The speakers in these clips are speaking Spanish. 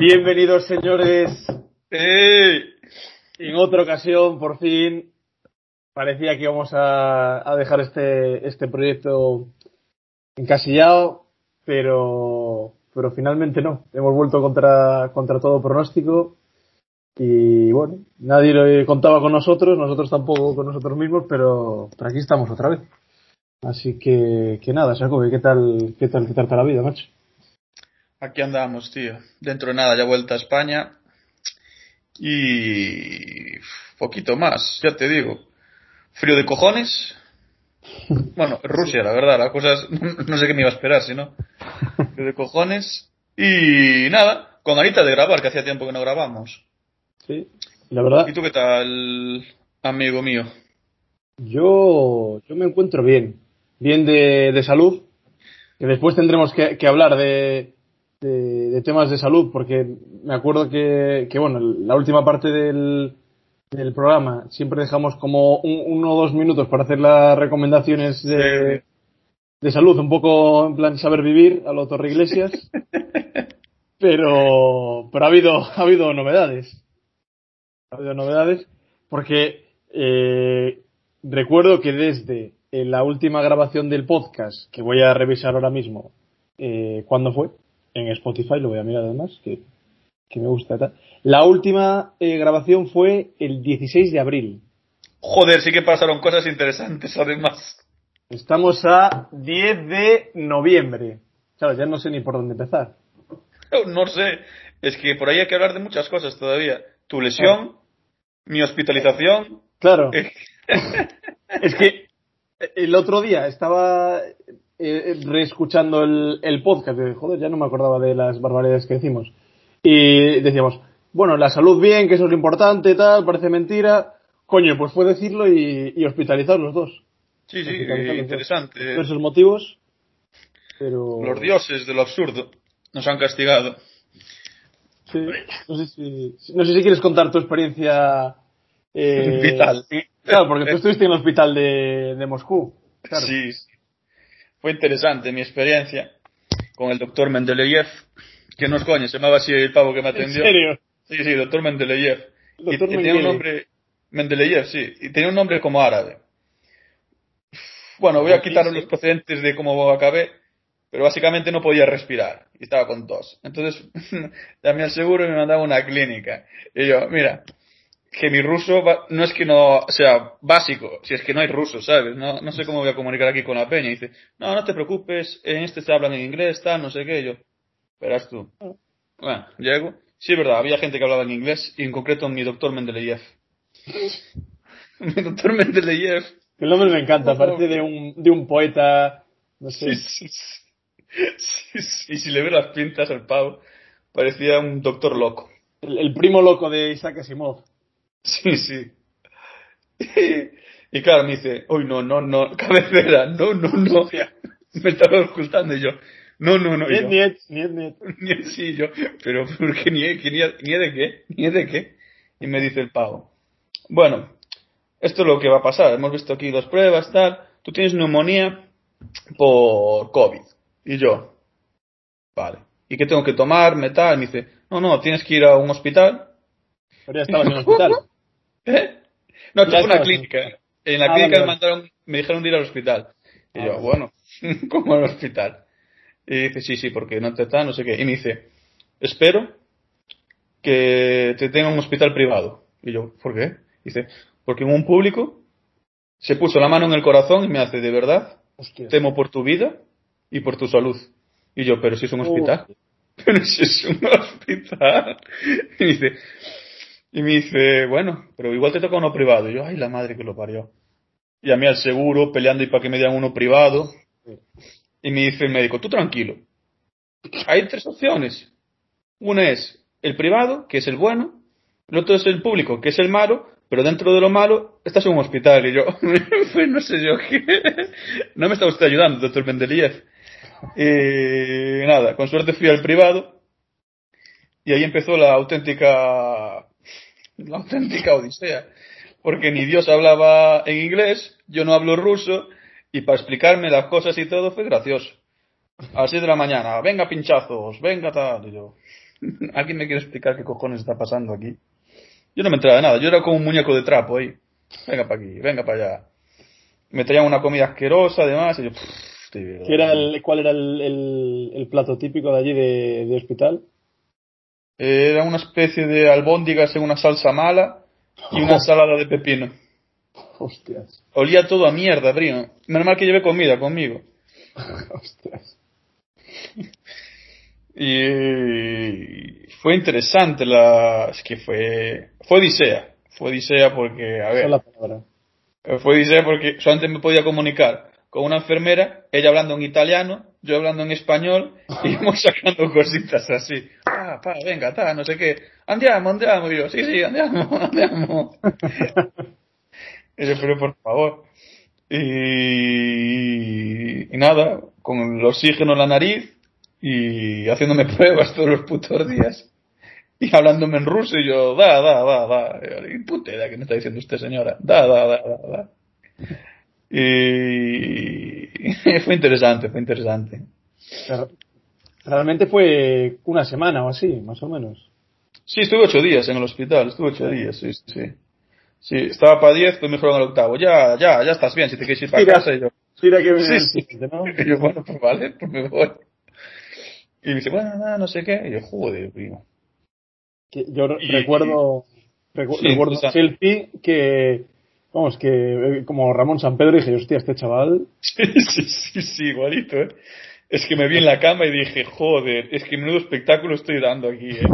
Bienvenidos, señores. En otra ocasión, por fin, parecía que íbamos a, a dejar este, este proyecto encasillado, pero, pero finalmente no. Hemos vuelto contra, contra todo pronóstico. Y bueno, nadie lo contaba con nosotros, nosotros tampoco con nosotros mismos, pero, pero aquí estamos otra vez. Así que, que nada, Jacobi, ¿qué tal, qué tal, qué tal está la vida, macho? Aquí andamos, tío. Dentro de nada, ya vuelta a España. Y. poquito más, ya te digo. Frío de cojones. Bueno, Rusia, la verdad, las cosas. No sé qué me iba a esperar, si no. Frío de cojones. Y nada, con ganita de grabar, que hacía tiempo que no grabamos. Sí, la verdad. ¿Y tú qué tal, amigo mío? Yo, yo me encuentro bien, bien de, de salud, que después tendremos que, que hablar de, de, de temas de salud, porque me acuerdo que, que bueno, la última parte del, del programa siempre dejamos como un- uno o dos minutos para hacer las recomendaciones de, de salud, un poco en plan saber vivir a lo Torre Iglesias, pero, pero ha habido, ha habido novedades. Ha habido novedades porque eh, recuerdo que desde eh, la última grabación del podcast, que voy a revisar ahora mismo, eh, ¿cuándo fue? En Spotify, lo voy a mirar además, que, que me gusta. La última eh, grabación fue el 16 de abril. Joder, sí que pasaron cosas interesantes, además. Estamos a 10 de noviembre. Claro, ya no sé ni por dónde empezar. No sé, es que por ahí hay que hablar de muchas cosas todavía. Tu lesión, mi hospitalización. Claro. eh, Es que el otro día estaba eh, reescuchando el, el podcast. y, joder, ya no me acordaba de las barbaridades que decimos. Y decíamos, bueno, la salud bien, que eso es lo importante, tal, parece mentira. Coño, pues fue decirlo y, y hospitalizar los dos. Sí, sí, interesante. Por esos motivos. Pero. Los dioses de lo absurdo nos han castigado. Sí, no, sé si, no sé si quieres contar tu experiencia. eh, Vital. Claro, porque tú estuviste en el hospital de, de Moscú. Claro. Sí. Fue interesante mi experiencia con el doctor Mendeleev, que no es coño, se llamaba así el pavo que me ¿En atendió. serio? Sí, sí, doctor Mendeleev. Y, Doctor y tenía un nombre, Mendeleev, sí, y tenía un nombre como árabe. Bueno, voy a quitar los procedentes de cómo acabé, pero básicamente no podía respirar y estaba con tos. Entonces llamé al seguro y me mandaba a una clínica. Y yo, mira, que mi ruso va- no es que no sea básico, si es que no hay ruso, ¿sabes? No, no sé cómo voy a comunicar aquí con la peña. Y dice, no, no te preocupes, en este se hablan en inglés, tal, no sé qué. Y yo, verás tú. Bueno, llego. Sí, es verdad, había gente que hablaba en inglés y en concreto mi doctor Mendeleev. mi doctor Mendeleev. El nombre me encanta, parece de un, de un poeta, no sé. Sí, sí, sí. Sí, sí, Y si le veo las pintas al pavo, parecía un doctor loco. El, el primo loco de Isaac Asimov. Sí, sí. Y, y claro, me dice, uy, no, no, no, cabecera, no, no, no. Me estaba ocultando y yo, no, no, no. Niet, niet, niet, niet. Ni sí, yo, pero ¿por qué ni, que ni, ni de qué? ¿Ni de qué? Y me dice el pavo, bueno, esto es lo que va a pasar. Hemos visto aquí dos pruebas, tal. Tú tienes neumonía por COVID. Y yo, vale. ¿Y qué tengo que tomar? Metal. Y me dice, no, no, tienes que ir a un hospital. Pero ya estabas en el hospital. ¿Eh? No, fue una clínica. En la Ah, clínica vale, me vale. mandaron, me dijeron de ir al hospital. Y Ah, yo, bueno, ¿cómo al hospital? Y dice, sí, sí, porque no te está, no sé qué. Y me dice, espero que te tenga un hospital privado. Y yo, ¿por qué? Dice, porque en un público se puso la mano en el corazón y me hace, de verdad, Hostia. temo por tu vida y por tu salud. Y yo, pero si es un Uh. hospital. Pero si es un hospital. Y me dice, y me dice, bueno, pero igual te toca uno privado. Y yo, ay, la madre que lo parió. Llamé al seguro peleando y para que me dieran uno privado. Y me dice el médico, tú tranquilo. Hay tres opciones. Una es el privado, que es el bueno. El otro es el público, que es el malo. Pero dentro de lo malo, estás en un hospital. Y yo, pues no sé yo qué. No me está usted ayudando, doctor Mendeliev. Y nada, con suerte fui al privado. Y ahí empezó la auténtica, la auténtica odisea. Porque ni Dios hablaba en inglés, yo no hablo ruso, y para explicarme las cosas y todo fue gracioso. A las 6 de la mañana, venga pinchazos, venga tal, y yo, ¿alguien me quiere explicar qué cojones está pasando aquí? Yo no me enteraba de nada, yo era como un muñeco de trapo ahí. Venga para aquí, venga para allá. Me traían una comida asquerosa además, y yo, "Pff, estoy bien". ¿Qué era el, ¿Cuál era el, el, el plato típico de allí de, de hospital? Era una especie de albóndigas en una salsa mala y una ensalada de pepino. Hostias. Olía todo a mierda, Brino. Menos mal que llevé comida conmigo. Hostias. Y fue interesante la... Es que fue... Fue odisea. Fue odisea porque, a Esa es la ver, palabra. fue odisea porque solamente me podía comunicar con una enfermera, ella hablando en italiano, yo hablando en español, y íbamos sacando cositas así. Ah, pa, venga, ta, no sé qué. Andiamo, andiamo. Y yo, sí, sí, andiamo, andiamo. Pero por favor. Y, y nada, con el oxígeno en la nariz y haciéndome pruebas todos los putos días. Y hablándome en ruso y yo, da, da, da, da. Y puta idea que me está diciendo usted, señora. Da, da, da, da, da. Y fue interesante, fue interesante. Realmente fue una semana o así, más o menos. Sí, estuve ocho días en el hospital, estuve ocho días, sí, sí, sí. Estaba para diez, pues me fueron al octavo. Ya, ya, ya estás bien, si te quieres ir para Mira. casa. Y yo, Mira que viene Sí, sí. ¿no? Y yo, bueno, pues vale, pues me voy. Y me dice, bueno, nada, no sé qué. Y yo, joder, primo. Yo Y- recuerdo, recu- Sí, recuerdo un selfie que, vamos, que eh, como Ramón San Pedro dije, hostia, este chaval, Sí, sí, sí, sí, igualito, ¿eh? Es que me vi en la cama y dije, joder, es que menudo espectáculo estoy dando aquí, ¿eh?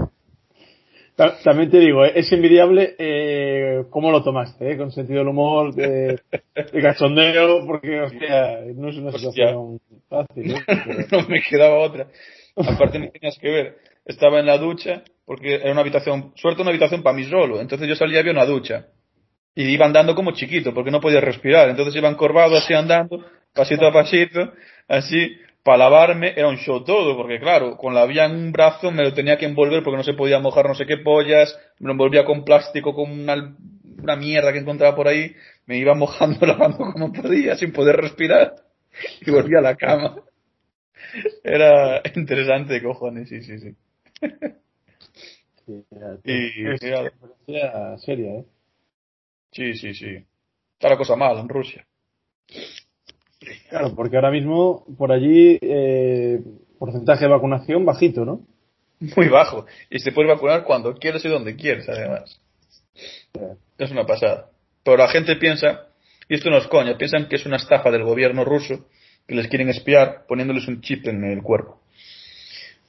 Ta- También te digo, eh, es envidiable eh, cómo lo tomaste, eh, con sentido del humor, de, de cachondeo, porque, hostia, no es una Hostia. situación fácil. ¿eh? Pero- no me quedaba otra. Aparte no tenías que ver. Estaba en la ducha, porque era una habitación, suerte una habitación para mí solo. Entonces yo salía y había una ducha. Y iba andando como chiquito, porque no podía respirar. Entonces iba encorvado así andando, pasito a pasito, así. Para lavarme era un show todo, porque claro, con la vía en un brazo me lo tenía que envolver porque no se podía mojar no sé qué pollas, me lo envolvía con plástico, con una, una mierda que encontraba por ahí, me iba mojando, lavando como podía, sin poder respirar, y volvía a la cama. Era interesante, cojones, sí, sí, sí. sí, Y- es experiencia seria, ¿eh? Sí, sí, sí. Está la cosa mal en Rusia. Claro, porque ahora mismo por allí eh, porcentaje de vacunación bajito, ¿no? Muy bajo. Y se puede vacunar cuando quieres y donde quieres, además. Es una pasada. Pero la gente piensa, y esto no es coña, piensan que es una estafa del gobierno ruso que les quieren espiar poniéndoles un chip en el cuerpo.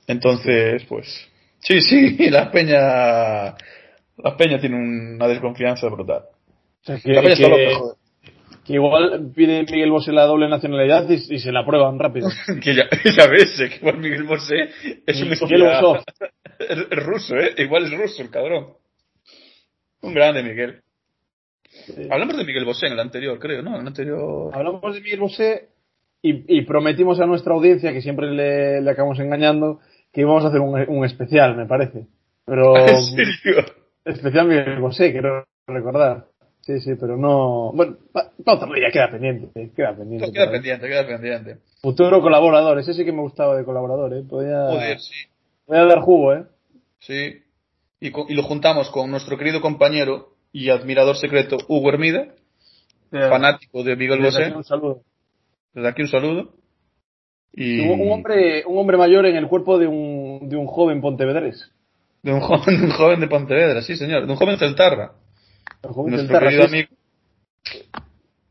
Entonces, pues, sí, sí, la peña, la peña tiene una desconfianza brutal. Sea, que, está igual pide Miguel Bosé la doble nacionalidad y, y se la prueban rápido. Que ya, ya ves, eh, que igual Miguel Bosé es un Miguel ruso, ¿eh? Igual es ruso el cabrón. Un grande, Miguel. Hablamos de Miguel Bosé en el anterior, creo, ¿no? En el anterior... Hablamos de Miguel Bosé y, y prometimos a nuestra audiencia, que siempre le, le acabamos engañando, que íbamos a hacer un, un especial, me parece. Pero ¿En serio? especial Miguel Bosé, quiero recordar. Sí, sí, pero no... Bueno, pa- para otro día queda pendiente, queda pendiente. Queda pendiente, queda pendiente. Futuro colaborador, ese sí que me gustaba de colaborador, ¿eh? Podía, Joder, sí. podía dar jugo, ¿eh? Sí. Y, lo juntamos con nuestro querido compañero y admirador secreto Hugo Hermida, fanático de Miguel Desde Bosé. aquí Un saludo. Desde aquí un saludo. Y Un, un hombre, un hombre mayor en el cuerpo de un, de un joven pontevedrés. de un joven, de un joven de Pontevedra, sí señor, de un joven celtarra. Nuestro querido amigo.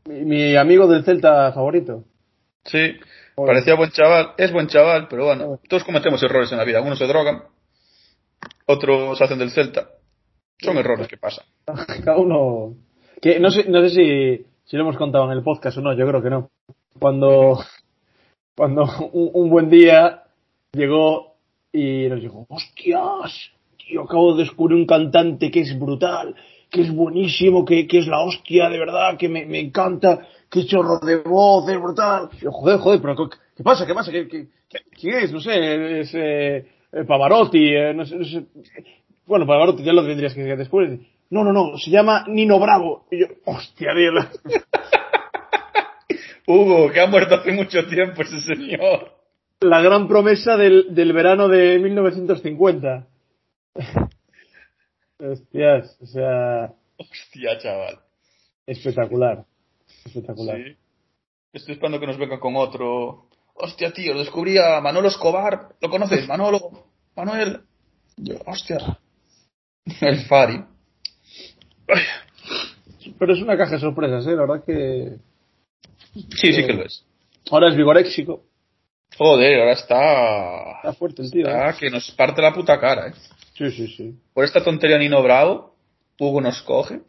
Mi, mi amigo del Celta favorito. Sí, parecía buen chaval, es buen chaval, pero bueno, todos cometemos errores en la vida. Algunos se drogan, otros hacen del Celta. Son errores que pasan. Cada uno. Que no sé, no sé si, si lo hemos contado en el podcast o no, yo creo que no. Cuando, cuando un, un buen día llegó y nos dijo, hostias, tío, acabo de descubrir un cantante que es brutal, que es buenísimo, que, que es la hostia, de verdad, que me, me encanta, que chorro de voz, es brutal. Yo, joder, joder, pero ¿qué, qué pasa? ¿Qué pasa? ¿Qué, qué, qué- quién es? No sé, es eh, Pavarotti, eh, no sé, no sé. Bueno, Pavarotti ya lo tendrías que descubrir. No, no, no, se llama Nino Bravo. Y yo, hostia, la- Hugo, que ha muerto hace mucho tiempo ese señor. la gran promesa del, del verano de 1950. Hostias, o sea, Hostia, chaval. espectacular. Espectacular. Sí. Estoy esperando que nos venga con otro. Hostia, tío, descubrí a Manolo Escobar. ¿Lo conoces? Manolo. Manuel. Yo, hostia. El Fari. Pero es una caja de sorpresas, ¿eh? La verdad que Sí, sí que lo es. ahora es vigoréxico. Joder, ahora está. Está fuerte el tío. ¿eh? Está que nos parte la puta cara, eh. Sí, sí, sí. Por esta tontería Nino Bravo, Hugo nos coge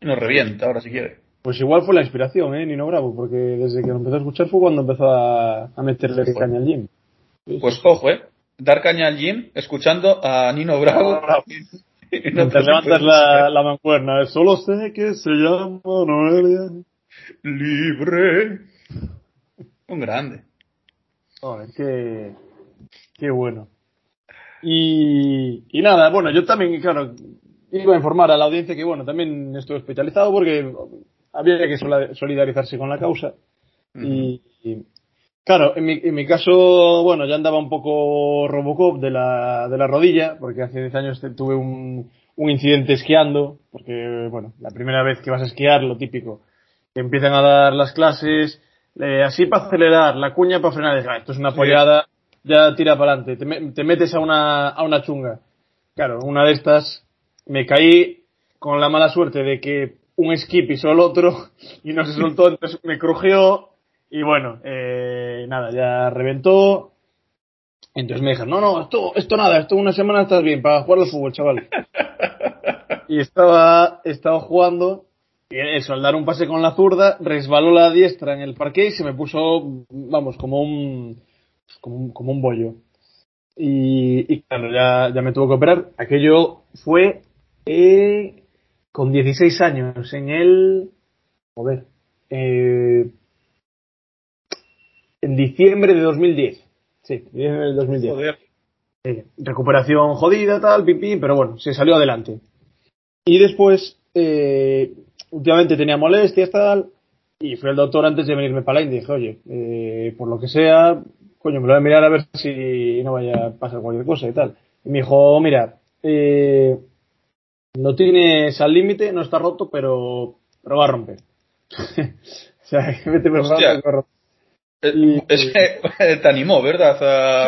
y nos revienta ahora si quiere. Pues igual fue la inspiración, ¿eh? Nino Bravo, porque desde que lo empezó a escuchar fue cuando empezó a, a meterle Sí, caña al gym. Sí, Pues sí. ojo, eh. Dar caña al gym escuchando a Nino Bravo. Y no te levantas la, la mancuerna, solo sé que se llama Noelia. Libre. Un grande. Joder, qué, qué bueno. Y, y nada, bueno, yo también, claro, iba a informar a la audiencia que, bueno, también estuve especializado porque había que solidarizarse con la causa. Y, y, claro, en mi, en mi caso, bueno, ya andaba un poco Robocop de la, de la rodilla, porque hace 10 años tuve un, un incidente esquiando, porque, bueno, la primera vez que vas a esquiar, lo típico, que empiezan a dar las clases, eh, así para acelerar, la cuña para frenar, "Ah, esto es una Sí. pollada, ya tira para adelante, te, te metes a una, a una chunga. Claro, una de estas me caí con la mala suerte de que un esquí pisó el otro y no se soltó, entonces me crujió y bueno, eh, nada, ya reventó. Entonces me dijeron, no, no, esto, esto nada, esto una semana estás bien para jugar al fútbol, chaval. y estaba, estaba jugando y eso, al dar un pase con la zurda, resbaló la diestra en el parque y se me puso, vamos, como un, como un, como un bollo. Y, y claro, ya, ya me tuvo que operar. Aquello fue eh, con 16 años, en el... Joder. Eh, en diciembre de 2010. Sí, diciembre del 2010. Joder. Eh, recuperación jodida, tal, pim, pero bueno, se salió adelante. Y después, eh, últimamente tenía molestias, tal, y fui al doctor antes de venirme para la India y dije, oye, eh, por lo que sea, coño, me lo voy a mirar a ver si no vaya a pasar cualquier cosa y tal. Y me dijo, mira, eh, no tienes al límite, no está roto, pero, pero va a romper. o sea, vete romper. Eh, Y- Es que te animó, ¿verdad?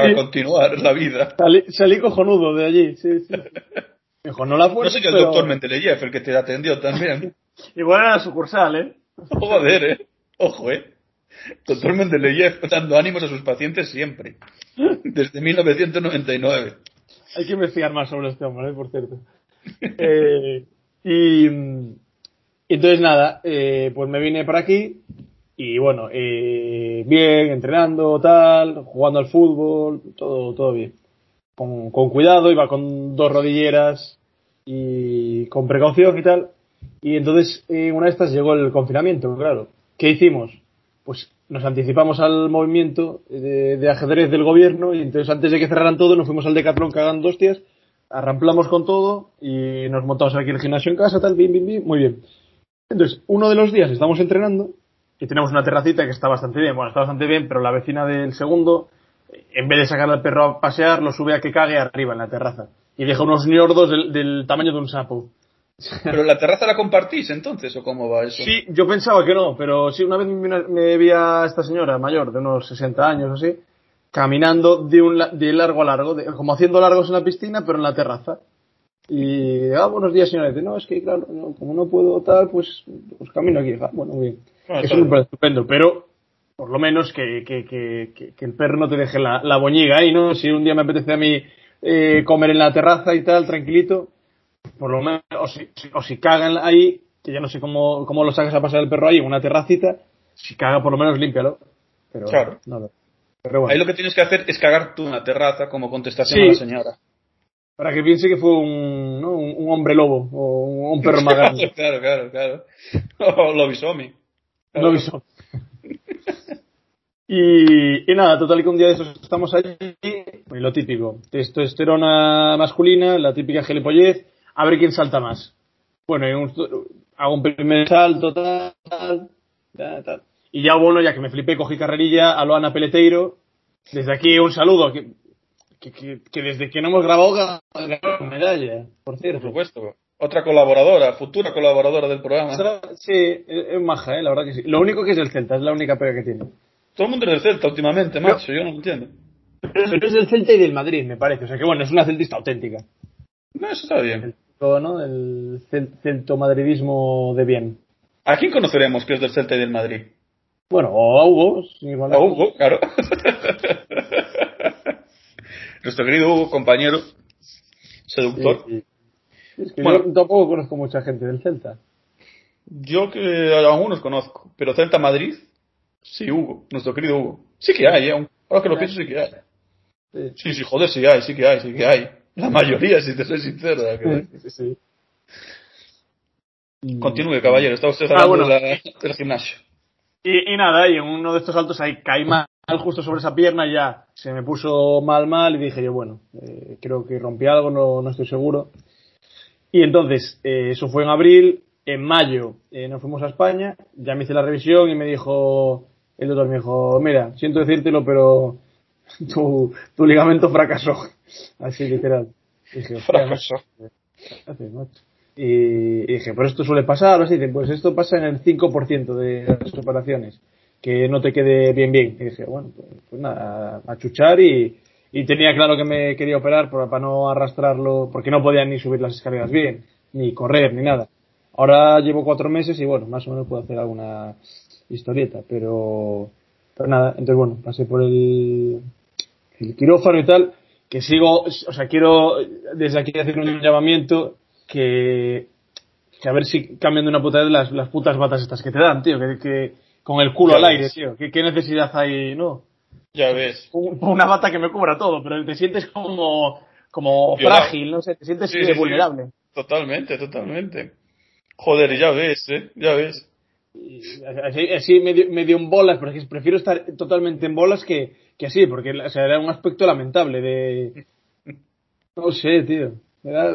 A Sí. continuar la vida. Salí, salí cojonudo de allí, sí, sí. Me dijo, no la No fuerza, sé que el pero- doctor Mendeleev, el que te atendió también. Igual era la sucursal, ¿eh? Joder, eh. Ojo, eh. Doctor Mendeleev dando ánimos a sus pacientes siempre. Desde 1999. Hay que investigar más sobre este hombre, por cierto. Eh, y, entonces nada, eh, pues me vine para aquí y bueno, eh, bien, entrenando, tal, jugando al fútbol, todo, todo bien. Con, cuidado, iba con dos rodilleras y con precaución y tal. Y entonces, eh, una de estas llegó el confinamiento, claro. ¿Qué hicimos? Pues nos anticipamos al movimiento de, ajedrez del gobierno y entonces antes de que cerraran todo nos fuimos al Decathlon cagando hostias, arramplamos con todo y nos montamos aquí el gimnasio en casa, tal, bien, bien, bien, muy bien. Entonces, uno de los días estamos entrenando y tenemos una terracita que está bastante bien, bueno, está bastante bien, pero la vecina del segundo, en vez de sacar al perro a pasear, lo sube a que cague arriba en la terraza y deja unos ñordos del tamaño de un sapo. ¿Pero la terraza la compartís entonces o cómo va eso? Sí, yo pensaba que no, pero sí, una vez me, vi a esta señora mayor, de unos 60 años o así, caminando de, un, la- de largo a largo, de- como haciendo largos en la piscina, pero en la terraza. Y, ah, buenos días, señora. Dice, no, es que, claro, no, como no puedo tal, pues, pues camino aquí. Ah, bueno, bien. Ah, Eso estupendo, pero por lo menos que, que, que, que, que el perro no te deje la, la boñiga ahí, ¿no? Si un día me apetece a mí eh, comer en la terraza y tal, tranquilito, por lo menos, o si, o si cagan ahí, que ya no sé cómo, cómo lo sacas a pasar el perro ahí en una terracita, si caga por lo menos límpialo. Pero, Claro. Pero bueno, Ahí lo que tienes que hacer es cagar tú en la terraza como contestación Sí. a la señora. para que piense que fue un, ¿no? un, un hombre lobo o un, un perro más grande. claro, claro, claro. O Lobisomi. Lo avisó. Y, y nada, total que un día de esos estamos allí, y lo típico, testosterona masculina, la típica gilipollez, a ver quién salta más. Bueno, un- hago un primer salto, tal, tal. Y ya bueno, ya que me flipé, cogí carrerilla a Loana Peleteiro. Desde aquí un saludo, que, que, que, que desde que no hemos grabado medalla, por Por cierto. supuesto. Otra colaboradora, futura colaboradora del programa. Sí, es, maja, eh, la verdad que sí. Lo único que es del Celta, es la única pega que tiene. Todo el mundo es del Celta últimamente, macho. Yo no lo entiendo. Pero es del Celta y del Madrid, me parece. O sea que bueno, es una celtista auténtica. No, eso está bien. ¿No? El cel- celtomadridismo de bien. ¿A quién conoceremos que es del Celta y del Madrid? Bueno, a Hugo, más A. Hugo, claro. Nuestro querido Hugo, compañero, seductor. Sí, sí. Es que Bueno. yo tampoco conozco mucha gente del Celta. Yo que a algunos conozco, pero Celta Madrid, sí, Hugo, nuestro querido Hugo. Sí que hay, ¿eh? Ahora que lo pienso, sí que hay. Sí, sí, joder, sí hay, sí que hay, sí que hay. La mayoría, si te soy sincero. sí, sí. Continúe, caballero, está usted Ah, hablando bueno. de la- del gimnasio. Y, y nada, y en uno de estos saltos ahí caí mal justo sobre esa pierna y ya se me puso mal mal y dije yo, bueno, eh, creo que rompí algo, no, no estoy seguro. Y entonces, eh, eso fue en abril, en mayo eh, nos fuimos a España, ya me hice la revisión y me dijo, el doctor me dijo, mira, siento decírtelo, pero tu, tu ligamento fracasó. Así literal. Dije, "Hostia, Fracaso. Y, y dije, pero esto suele pasar, así, dice, pues esto pasa en el 5% de las operaciones, que no te quede bien bien. Y dije, bueno, pues, pues nada, a, chuchar y, y tenía claro que me quería operar para, para no arrastrarlo, porque no podía ni subir las escaleras bien, ni correr, ni nada. Ahora llevo cuatro meses y bueno, más o menos puedo hacer alguna historieta, pero, pero nada, entonces bueno, pasé por el, el quirófano y tal, que sigo, o sea, quiero desde aquí hacer un llamamiento que, que a ver si cambian de una puta vez las, las putas batas estas que te dan, tío, que, que con el culo Ya al aire, tío, ¿Qué, qué necesidad hay, no? Ya ves. Un- Una bata que me cubra todo, pero te sientes como, como Violado. frágil, no sé, te sientes Sí, sí, sí. vulnerable. Totalmente, totalmente. Joder, ya ves, ¿eh? Ya ves. Así, así medio, medio en bolas, pero es que prefiero estar totalmente en bolas que, que así, porque o sea, era un aspecto lamentable de... No sé, tío. Era...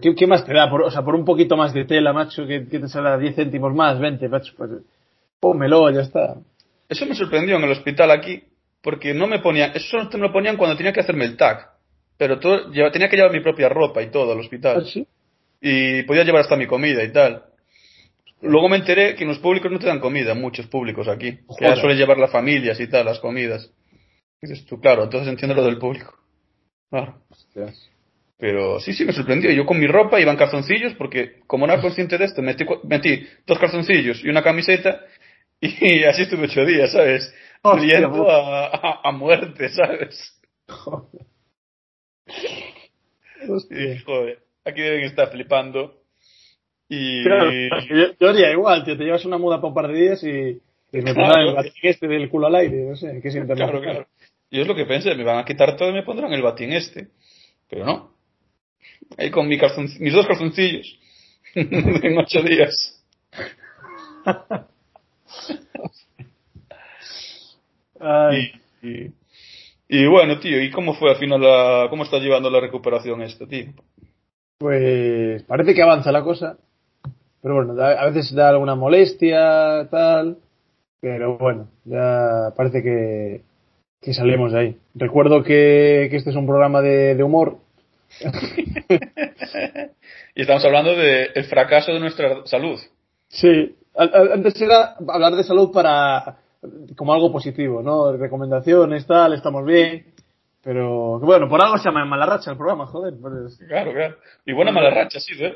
¿qué, qué más te da? Por, o sea, por un poquito más de tela, macho, que, que te saldrá 10 céntimos más, 20, macho, pues pómelo, ya está. Eso me sorprendió en el hospital aquí, porque no me ponían, eso solo me lo ponían cuando tenía que hacerme el tag. Pero todo, tenía que llevar mi propia ropa y todo al hospital. ¿Ah, sí? Y podía llevar hasta mi comida y tal. Luego me enteré que en los públicos no te dan comida, muchos públicos aquí. Que ya Joder. suelen llevar las familias y tal, las comidas. Dices tú, claro, entonces entiendo lo del público. Claro. Pero sí, sí, me sorprendió. Yo con mi ropa iba en calzoncillos porque, como no era consciente de esto, metí, metí dos calzoncillos y una camiseta y así estuve ocho días, ¿sabes? Friendo puta. a, a- a muerte, ¿sabes? Y, Hostia. joder, aquí deben estar flipando. Y... Claro, yo, yo haría igual, tío, te llevas una muda para un par de días y, y me Claro. el batín este del culo al aire, no sé, que es Claro, claro. Yo es lo que pensé, me van a quitar todo y me pondrán el batín este. Pero no. Ahí con mi calzon- mis dos calzoncillos. en ocho días. Ay. Y, y, y bueno, tío, ¿y cómo fue al final la, cómo estás llevando la recuperación esto, tío? Pues parece que avanza la cosa. Pero bueno, da- a veces da alguna molestia, tal. Pero bueno, ya parece que, que salimos de ahí. Recuerdo que, que este es un programa de, de humor. Y estamos hablando del fracaso de nuestra salud. Sí. Antes era hablar de salud para como algo positivo, ¿no? Recomendaciones, tal, estamos bien. Pero bueno, por algo se llama Mala Racha el programa, joder. pues, Claro, claro. Y buena mala racha, sí, ¿eh?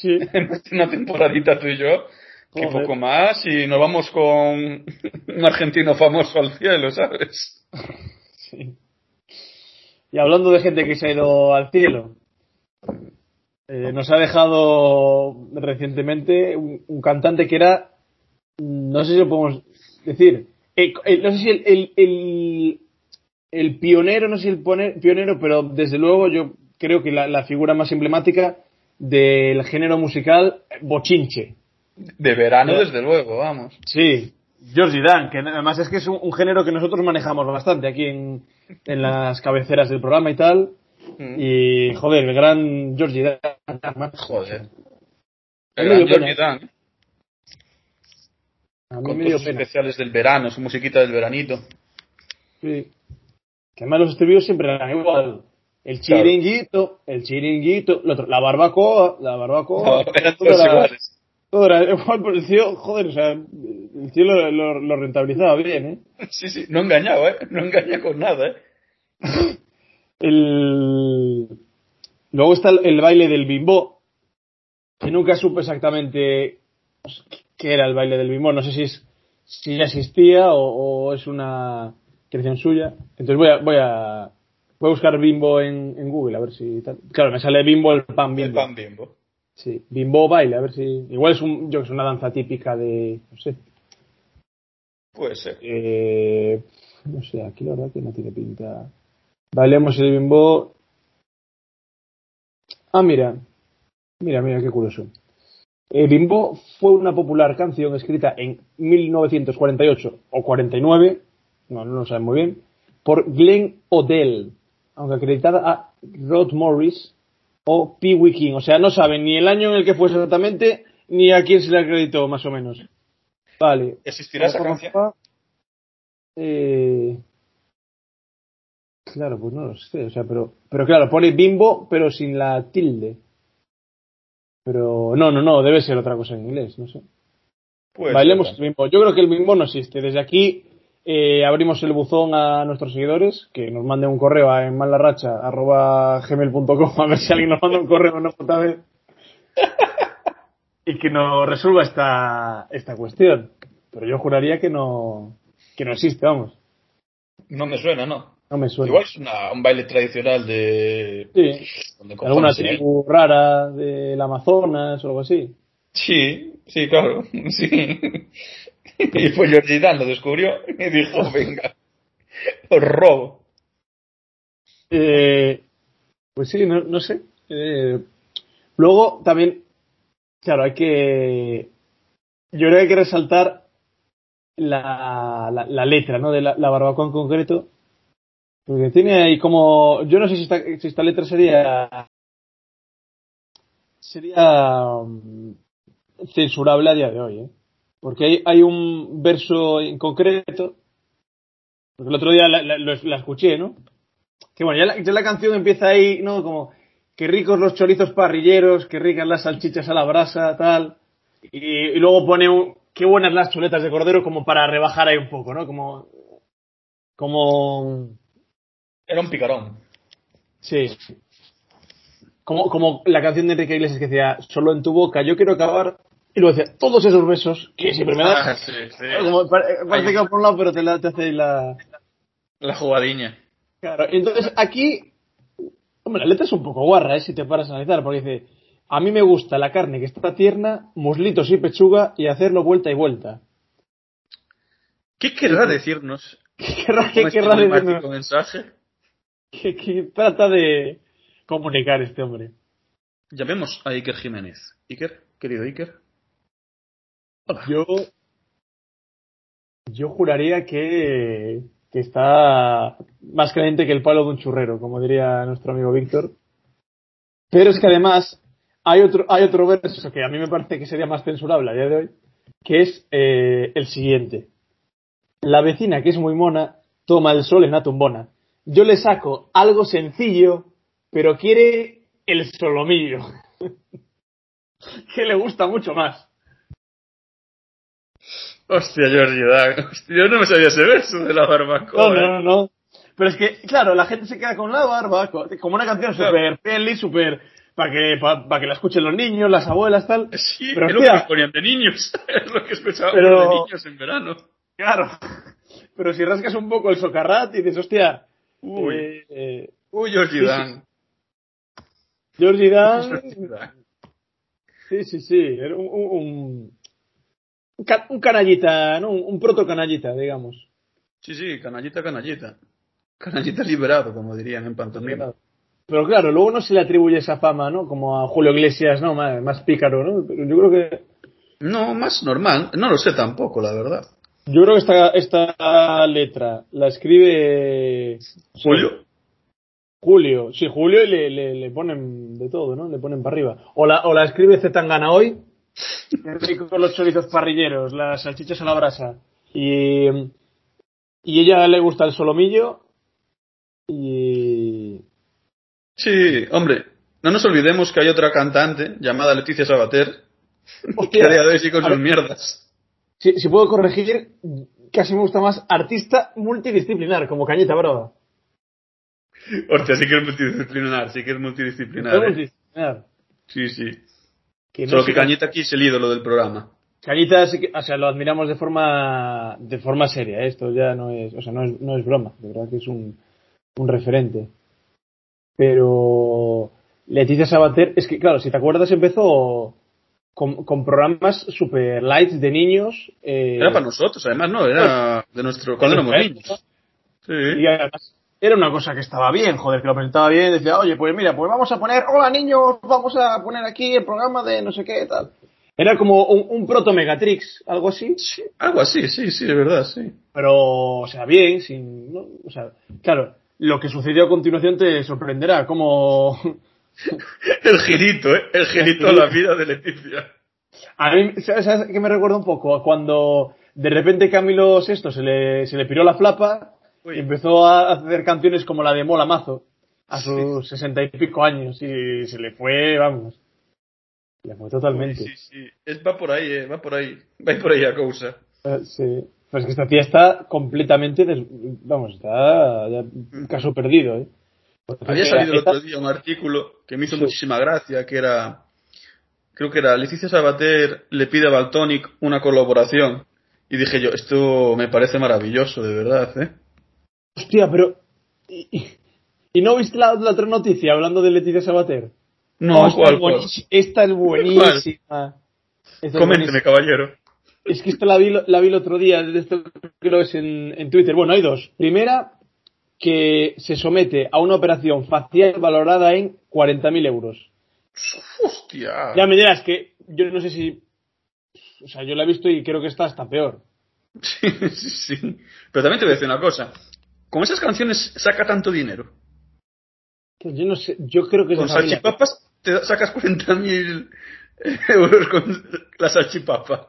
Sí. una temporadita tú y yo, que poco más, y nos vamos con un argentino famoso al cielo, ¿sabes? Sí. Y hablando de gente que se ha ido al cielo, Eh, nos ha dejado recientemente un, un cantante que era, no sé si lo podemos decir, eh, eh, no sé si el, el, el, el pionero, no sé si el pionero, pero desde luego yo creo que la, la figura más emblemática del género musical bochinche. De verano, desde luego, vamos. Sí, Georgie Dan, que además es que es un, un género que nosotros manejamos bastante aquí en, en las cabeceras del programa y tal. Mm. Y joder, el gran Georgie Dan. Joder. El gran. Dan, A mí con me todos dio sus pena. especiales del verano, su musiquita del veranito. Sí. Que además los estribillos siempre eran igual. El Claro. chiringuito, el chiringuito, la barbacoa, la barbacoa. No, eran todo todos era- iguales. el tío, joder, o sea, el tío lo, lo- lo rentabilizaba bien, ¿eh? Sí, sí, no engañaba, ¿eh? No engaña con nada, ¿eh? El... Luego está el, el baile del bimbo, que nunca supe exactamente qué era el baile del bimbo. No sé si es si ya existía o, o es una creación suya. Entonces voy a voy a voy a buscar bimbo en, en Google a ver si tal. Claro, me sale bimbo el pan El bimbo. pan bimbo. Sí, bimbo baile, a ver si igual es un yo que es una danza típica de no sé. Puede ser. Eh, no sé, aquí la verdad que no tiene pinta. Bailemos el bimbo. Ah, mira. Mira, mira, qué curioso. Eh, bimbo fue una popular canción escrita en 1948 o 49, no, no lo saben muy bien, por Glenn Odell, aunque acreditada a Rod Morris o Pee Wee King. O sea, no saben ni el año en el que fue exactamente, ni a quién se le acreditó, más o menos. Vale. ¿Existirá esa canción? Eh, claro, pues no lo sé, o sea, pero, pero claro, pone bimbo, pero sin la tilde. Pero no, no, no, debe ser otra cosa en inglés, no sé. Puede Bailemos el bimbo. Yo creo que el bimbo no existe. Desde aquí eh, abrimos el buzón a nuestros seguidores, que nos manden un correo a en gmail.com a ver si alguien nos manda un correo una puta vez. y que nos resuelva esta, esta cuestión. Pero yo juraría que no, que no existe, vamos. No me suena, ¿no? No me suena. Igual es una- un baile tradicional de... Sí. donde alguna tribu rara del Amazonas o algo así. Sí, sí, claro, sí. Y pues Georgie Dan lo descubrió y dijo, venga, os robo. Eh, pues sí, no, no sé. Eh, luego también, claro, hay que. Yo creo que hay que resaltar la, la, la letra, ¿no? De la, la barbacoa en concreto. Porque tiene ahí como. Yo no sé si esta, si esta letra sería. Sería. mm, censurable a día de hoy, ¿eh? Porque hay, hay un verso en concreto. Porque el otro día la, la- lo- la escuché, ¿no? Que bueno, ya la, ya la canción empieza ahí, ¿no? Como, qué ricos los chorizos parrilleros, qué ricas las salchichas a la brasa, tal. Y, y luego pone un, qué buenas las chuletas de cordero, como para rebajar ahí un poco, ¿no? Como, como, Era un picarón. sí. Como, como la canción de Enrique Iglesias que decía, solo en tu boca, yo quiero acabar. Y luego decía, todos esos besos, que siempre me da. Ah, sí, sí. Como, pare- parece que va por un lado, pero te, la, te hace la. La jugadiña. Claro, entonces aquí, hombre, la letra es un poco guarra, ¿eh? si te paras a analizar, porque dice, a mí me gusta la carne que está tierna, muslitos y pechuga y hacerlo vuelta y vuelta. ¿Qué querrá decirnos? ¿Qué querrá, qué querrá decirnos? mensaje? ¿Qué, qué trata de comunicar este hombre? Llamemos a Iker Jiménez. Iker, querido Iker. Yo, yo juraría que, que está más caliente que el palo de un churrero, como diría nuestro amigo Víctor. Pero es que además hay otro, hay otro verso que a mí me parece que sería más censurable a día de hoy, que es eh, el siguiente. La vecina, que es muy mona, toma el sol en la tumbona. Yo le saco algo sencillo, pero quiere el solomillo. que le gusta mucho más. Hostia, Georgie Dan. Hostia, yo no me sabía ese verso de la barbacoa. No, no, no, no. Pero es que, claro, la gente se queda con la barba, co- como una canción Claro. súper friendly, súper. para que, pa- que la escuchen los niños, las abuelas, tal. Sí, Pero, es lo que hostia. ponían de niños. Es lo que escuchábamos Pero- de niños en verano. Claro. Pero si rascas un poco el socarrat y dices, hostia. Uy. eh, eh, Uy, Georgie Sí, sí. Dan, sí, sí, sí, era un, un, un, un ca- un canallita, ¿no? Un, un proto canallita, digamos. Sí, sí, canallita, canallita. Canallita liberado, como dirían en pantomima. Pero claro, luego no se le atribuye esa fama, ¿no? Como a Julio Iglesias, ¿no? Más, más pícaro, ¿no? Pero yo creo que No, más normal. No lo sé tampoco, la verdad. yo creo que esta, esta letra la escribe Julio. Julio, sí, Julio y le, le, le ponen de todo, ¿no? Le ponen para arriba. O la, o la escribe Zetangana hoy, qué rico con los chorizos parrilleros, las salchichas a la brasa. Y, y ella le gusta el solomillo y... Sí, hombre, no nos olvidemos que hay otra cantante llamada Leticia Sabater, que Hostia, a día de hoy sí con sus ver. mierdas. si, si puedo corregir, casi me gusta más artista multidisciplinar, como Cañita Brava. Hostia, sí que es multidisciplinar, sí que es multidisciplinar. Es ¿eh? multidisciplinar. Sí, sí. Que Solo que Cañita aquí es el ídolo del programa. Cañita o sea, lo admiramos de forma, de forma seria. ¿eh? Esto ya no es, o sea, no es, no es broma. De verdad que es un, un referente. Pero Leticia Sabater, es que claro, si te acuerdas empezó con, con programas super light de niños. eh, Era para nosotros, además, no, era de nuestro. cuando éramos niños. Sí. Y además era una cosa que estaba bien, joder, que lo presentaba bien, decía, oye, pues mira, pues vamos a poner, hola niños, vamos a poner aquí el programa de no sé qué tal. Era como un, un proto Megatrix, algo así. Sí, algo así, sí, sí, es verdad, sí. pero o sea bien sin ¿no? o sea claro lo que sucedió a continuación te sorprenderá como El girito, ¿eh? El girito a la vida de Leticia. a mí sabes, sabes qué me recuerda un poco a cuando de repente Camilo VI se le se le piró la flapa Uy. y empezó a hacer canciones como la de Mola Mazo a sus sesenta y pico años y se le fue vamos se le fue totalmente Sí, sí. Es, va por ahí, eh, va por ahí. Va por ahí a cosa. Eh, sí pues que esta tía está completamente des- vamos está ya caso perdido eh Había salido el otro día un artículo que me hizo Sí. muchísima gracia, que era, creo que era Leticia Sabater le pide a Baltonic una colaboración. Y dije yo, esto me parece maravilloso, de verdad, ¿eh? Hostia, pero. ¿Y, no viste la, la otra noticia hablando de Leticia Sabater? No, Oh, esta, ¿cuál, es cuál? buenísima, esta es buenísima. Esta es Coménteme, buenísima. caballero. Es que esta la vi, la vi el otro día, esto creo que es en, en Twitter. Bueno, hay dos. Primera, que se somete a una operación facial valorada en 40.000 euros. Hostia. Ya me dirás que yo no sé si. O sea, yo la he visto y creo que está hasta peor. Sí, sí, sí. Pero también te voy a decir una cosa. Con esas canciones saca tanto dinero. Que Yo no sé, yo creo que Con salchipapas te sacas 40.000 euros con la salchipapa.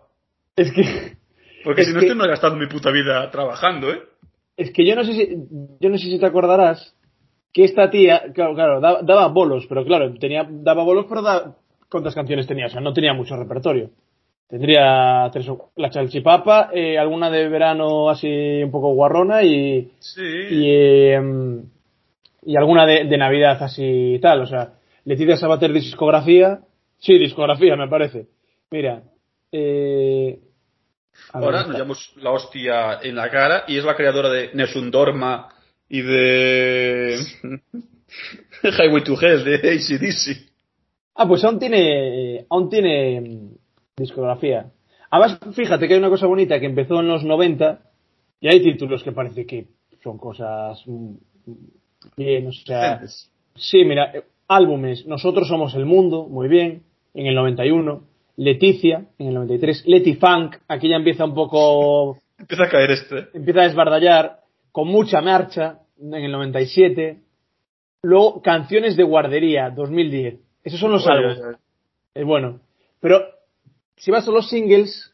Es que. Porque Es si no que- estoy no gastando mi puta vida trabajando, ¿eh? Es que yo no sé si, yo no sé si te acordarás que esta tía, claro, claro, daba, daba bolos, pero claro, tenía, daba bolos, pero da, ¿cuántas canciones tenía? O sea, no tenía mucho repertorio. Tendría tres o- la chalchipapa, eh, alguna de verano así un poco guarrona y, Sí. y, eh, y alguna de, de Navidad así y tal. O sea, Leticia Sabater discografía, sí, discografía me parece. Mira, eh, Ahora nos llamamos la hostia en la cara y es la creadora de Nesundorma y de Highway to Hell de ACDC. Ah, pues aún tiene, aún tiene discografía. Además, fíjate que hay una cosa bonita que empezó en los 90 y hay títulos que parece que son cosas mm, bien, o sea, sí, mira, eh, álbumes, Nosotros somos el mundo, muy bien, en el 91, Leticia, en el 93, Leti Funk, aquí ya empieza un poco, Empieza a caer este. empieza a desbardallar, con mucha marcha, en el 97, luego Canciones de guardería, 2010, esos son los álbumes. Es bueno. Pero si vas a los singles,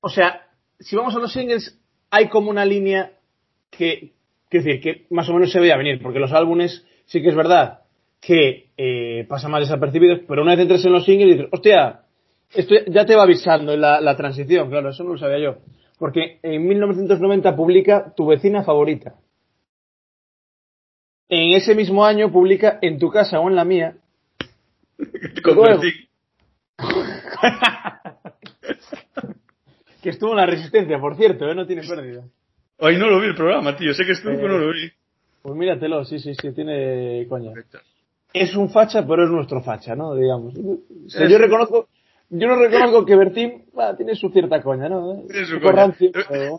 o sea, si vamos a los singles, hay como una línea que, que decir, que más o menos se veía venir, porque los álbumes sí que es verdad que eh, pasan más desapercibidos, pero una vez entres en los singles dices, hostia, esto ya te va avisando la, la transición, claro, eso no lo sabía yo. Porque en 1990 publica Tu vecina favorita. En ese mismo año publica En tu casa o en la mía, Te convertí. que estuvo en la resistencia, por cierto, ¿eh? no tiene pérdida. Ay, no lo vi el programa, tío. Sé que estuvo, Eh. pero no lo vi. Pues míratelo, sí, sí, sí, tiene coña. es un facha, pero es nuestro facha, ¿no? Digamos. O sea, yo reconozco, yo no reconozco que Bertín bah, tiene su cierta coña, ¿no? Tiene su coña. rancio, pero-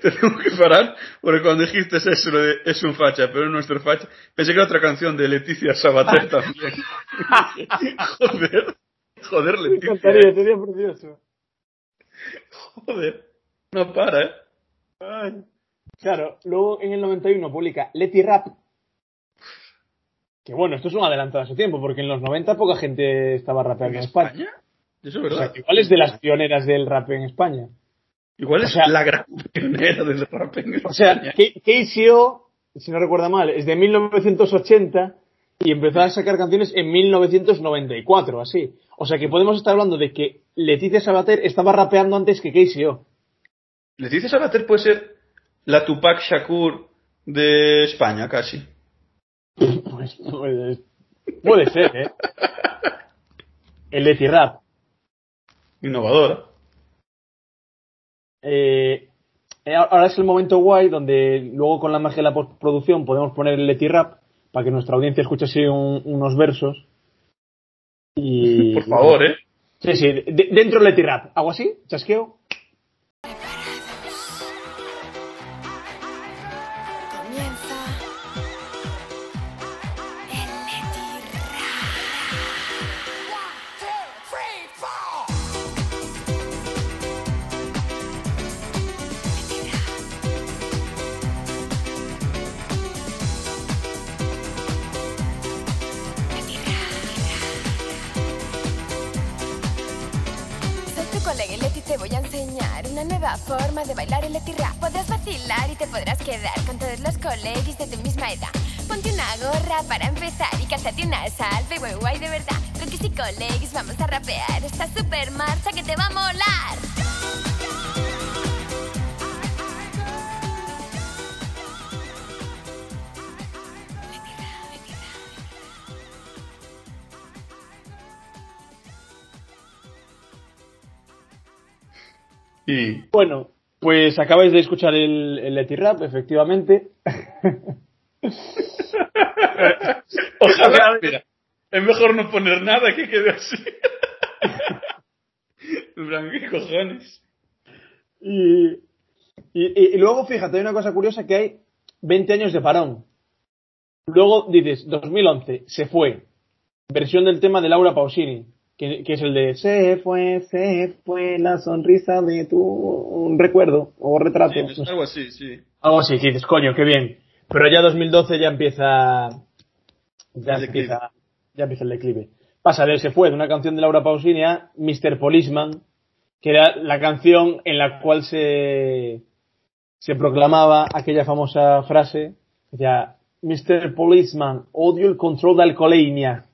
Tenemos que parar, porque cuando dijiste eso, de es un facha, pero es nuestro facha, pensé que era otra canción de Leticia Sabater también. joder, joder, Me Leticia. encantaría, sería precioso. Joder, no para, ¿eh? Ay. Claro, luego en el 91 publica Letty Rap. Que bueno, esto es un adelantado a su tiempo, porque en los 90 poca gente estaba rapeando en España. España? Eso es O verdad. sea, igual es de las pioneras del rap en España. Igual es o sea- la gran pionera del rap en O sea, España. KCO, si no recuerda mal, es de 1980 y empezó a sacar canciones en 1994, así. O sea que podemos estar hablando de que Leticia Sabater estaba rapeando antes que KCO. Leticia Sabater puede ser la Tupac Shakur de España, casi. Pues, pues, puede ser, ¿eh? El Leti Rap. Innovadora. Eh, eh, ahora es el momento guay donde luego con la magia de la postproducción podemos poner el Leti Rap para que nuestra audiencia escuche así un- unos versos. Y, Por favor, ¿eh? Sí, sí, de- dentro Leti Rap. ¿Hago así? ¿Chasqueo? Una nueva forma de bailar el Leti Rap. Podrás vacilar y te podrás quedar con todos los colegis de tu misma edad. Ponte una gorra para empezar y cálzate una salve guay guay de verdad. Porque si colegis vamos a rapear esta super marcha que te va a molar. Y Bueno, pues acabáis de escuchar el, el Leti Rap, efectivamente. Ojalá, mira, es mejor no poner nada que quede así. ¿qué cojones? Y, y, y- y luego, fíjate, hay una cosa curiosa que hay 20 años de parón. Luego dices, 2011, se fue. Versión del tema de Laura Pausini, que, que es el de Se fue, se fue la sonrisa de tu un recuerdo o retrato. Sí, no es sé. algo así, sí. Algo así, que dices, coño, qué bien. Pero ya 2012 ya empieza. Ya El declive. empieza, ya empieza el declive. Pasa de se fue de una canción de Laura Pausini a Mr. Policeman, que era la canción en la cual se, se proclamaba aquella famosa frase, decía, Mr. Policeman, odio el control de alcoholemia.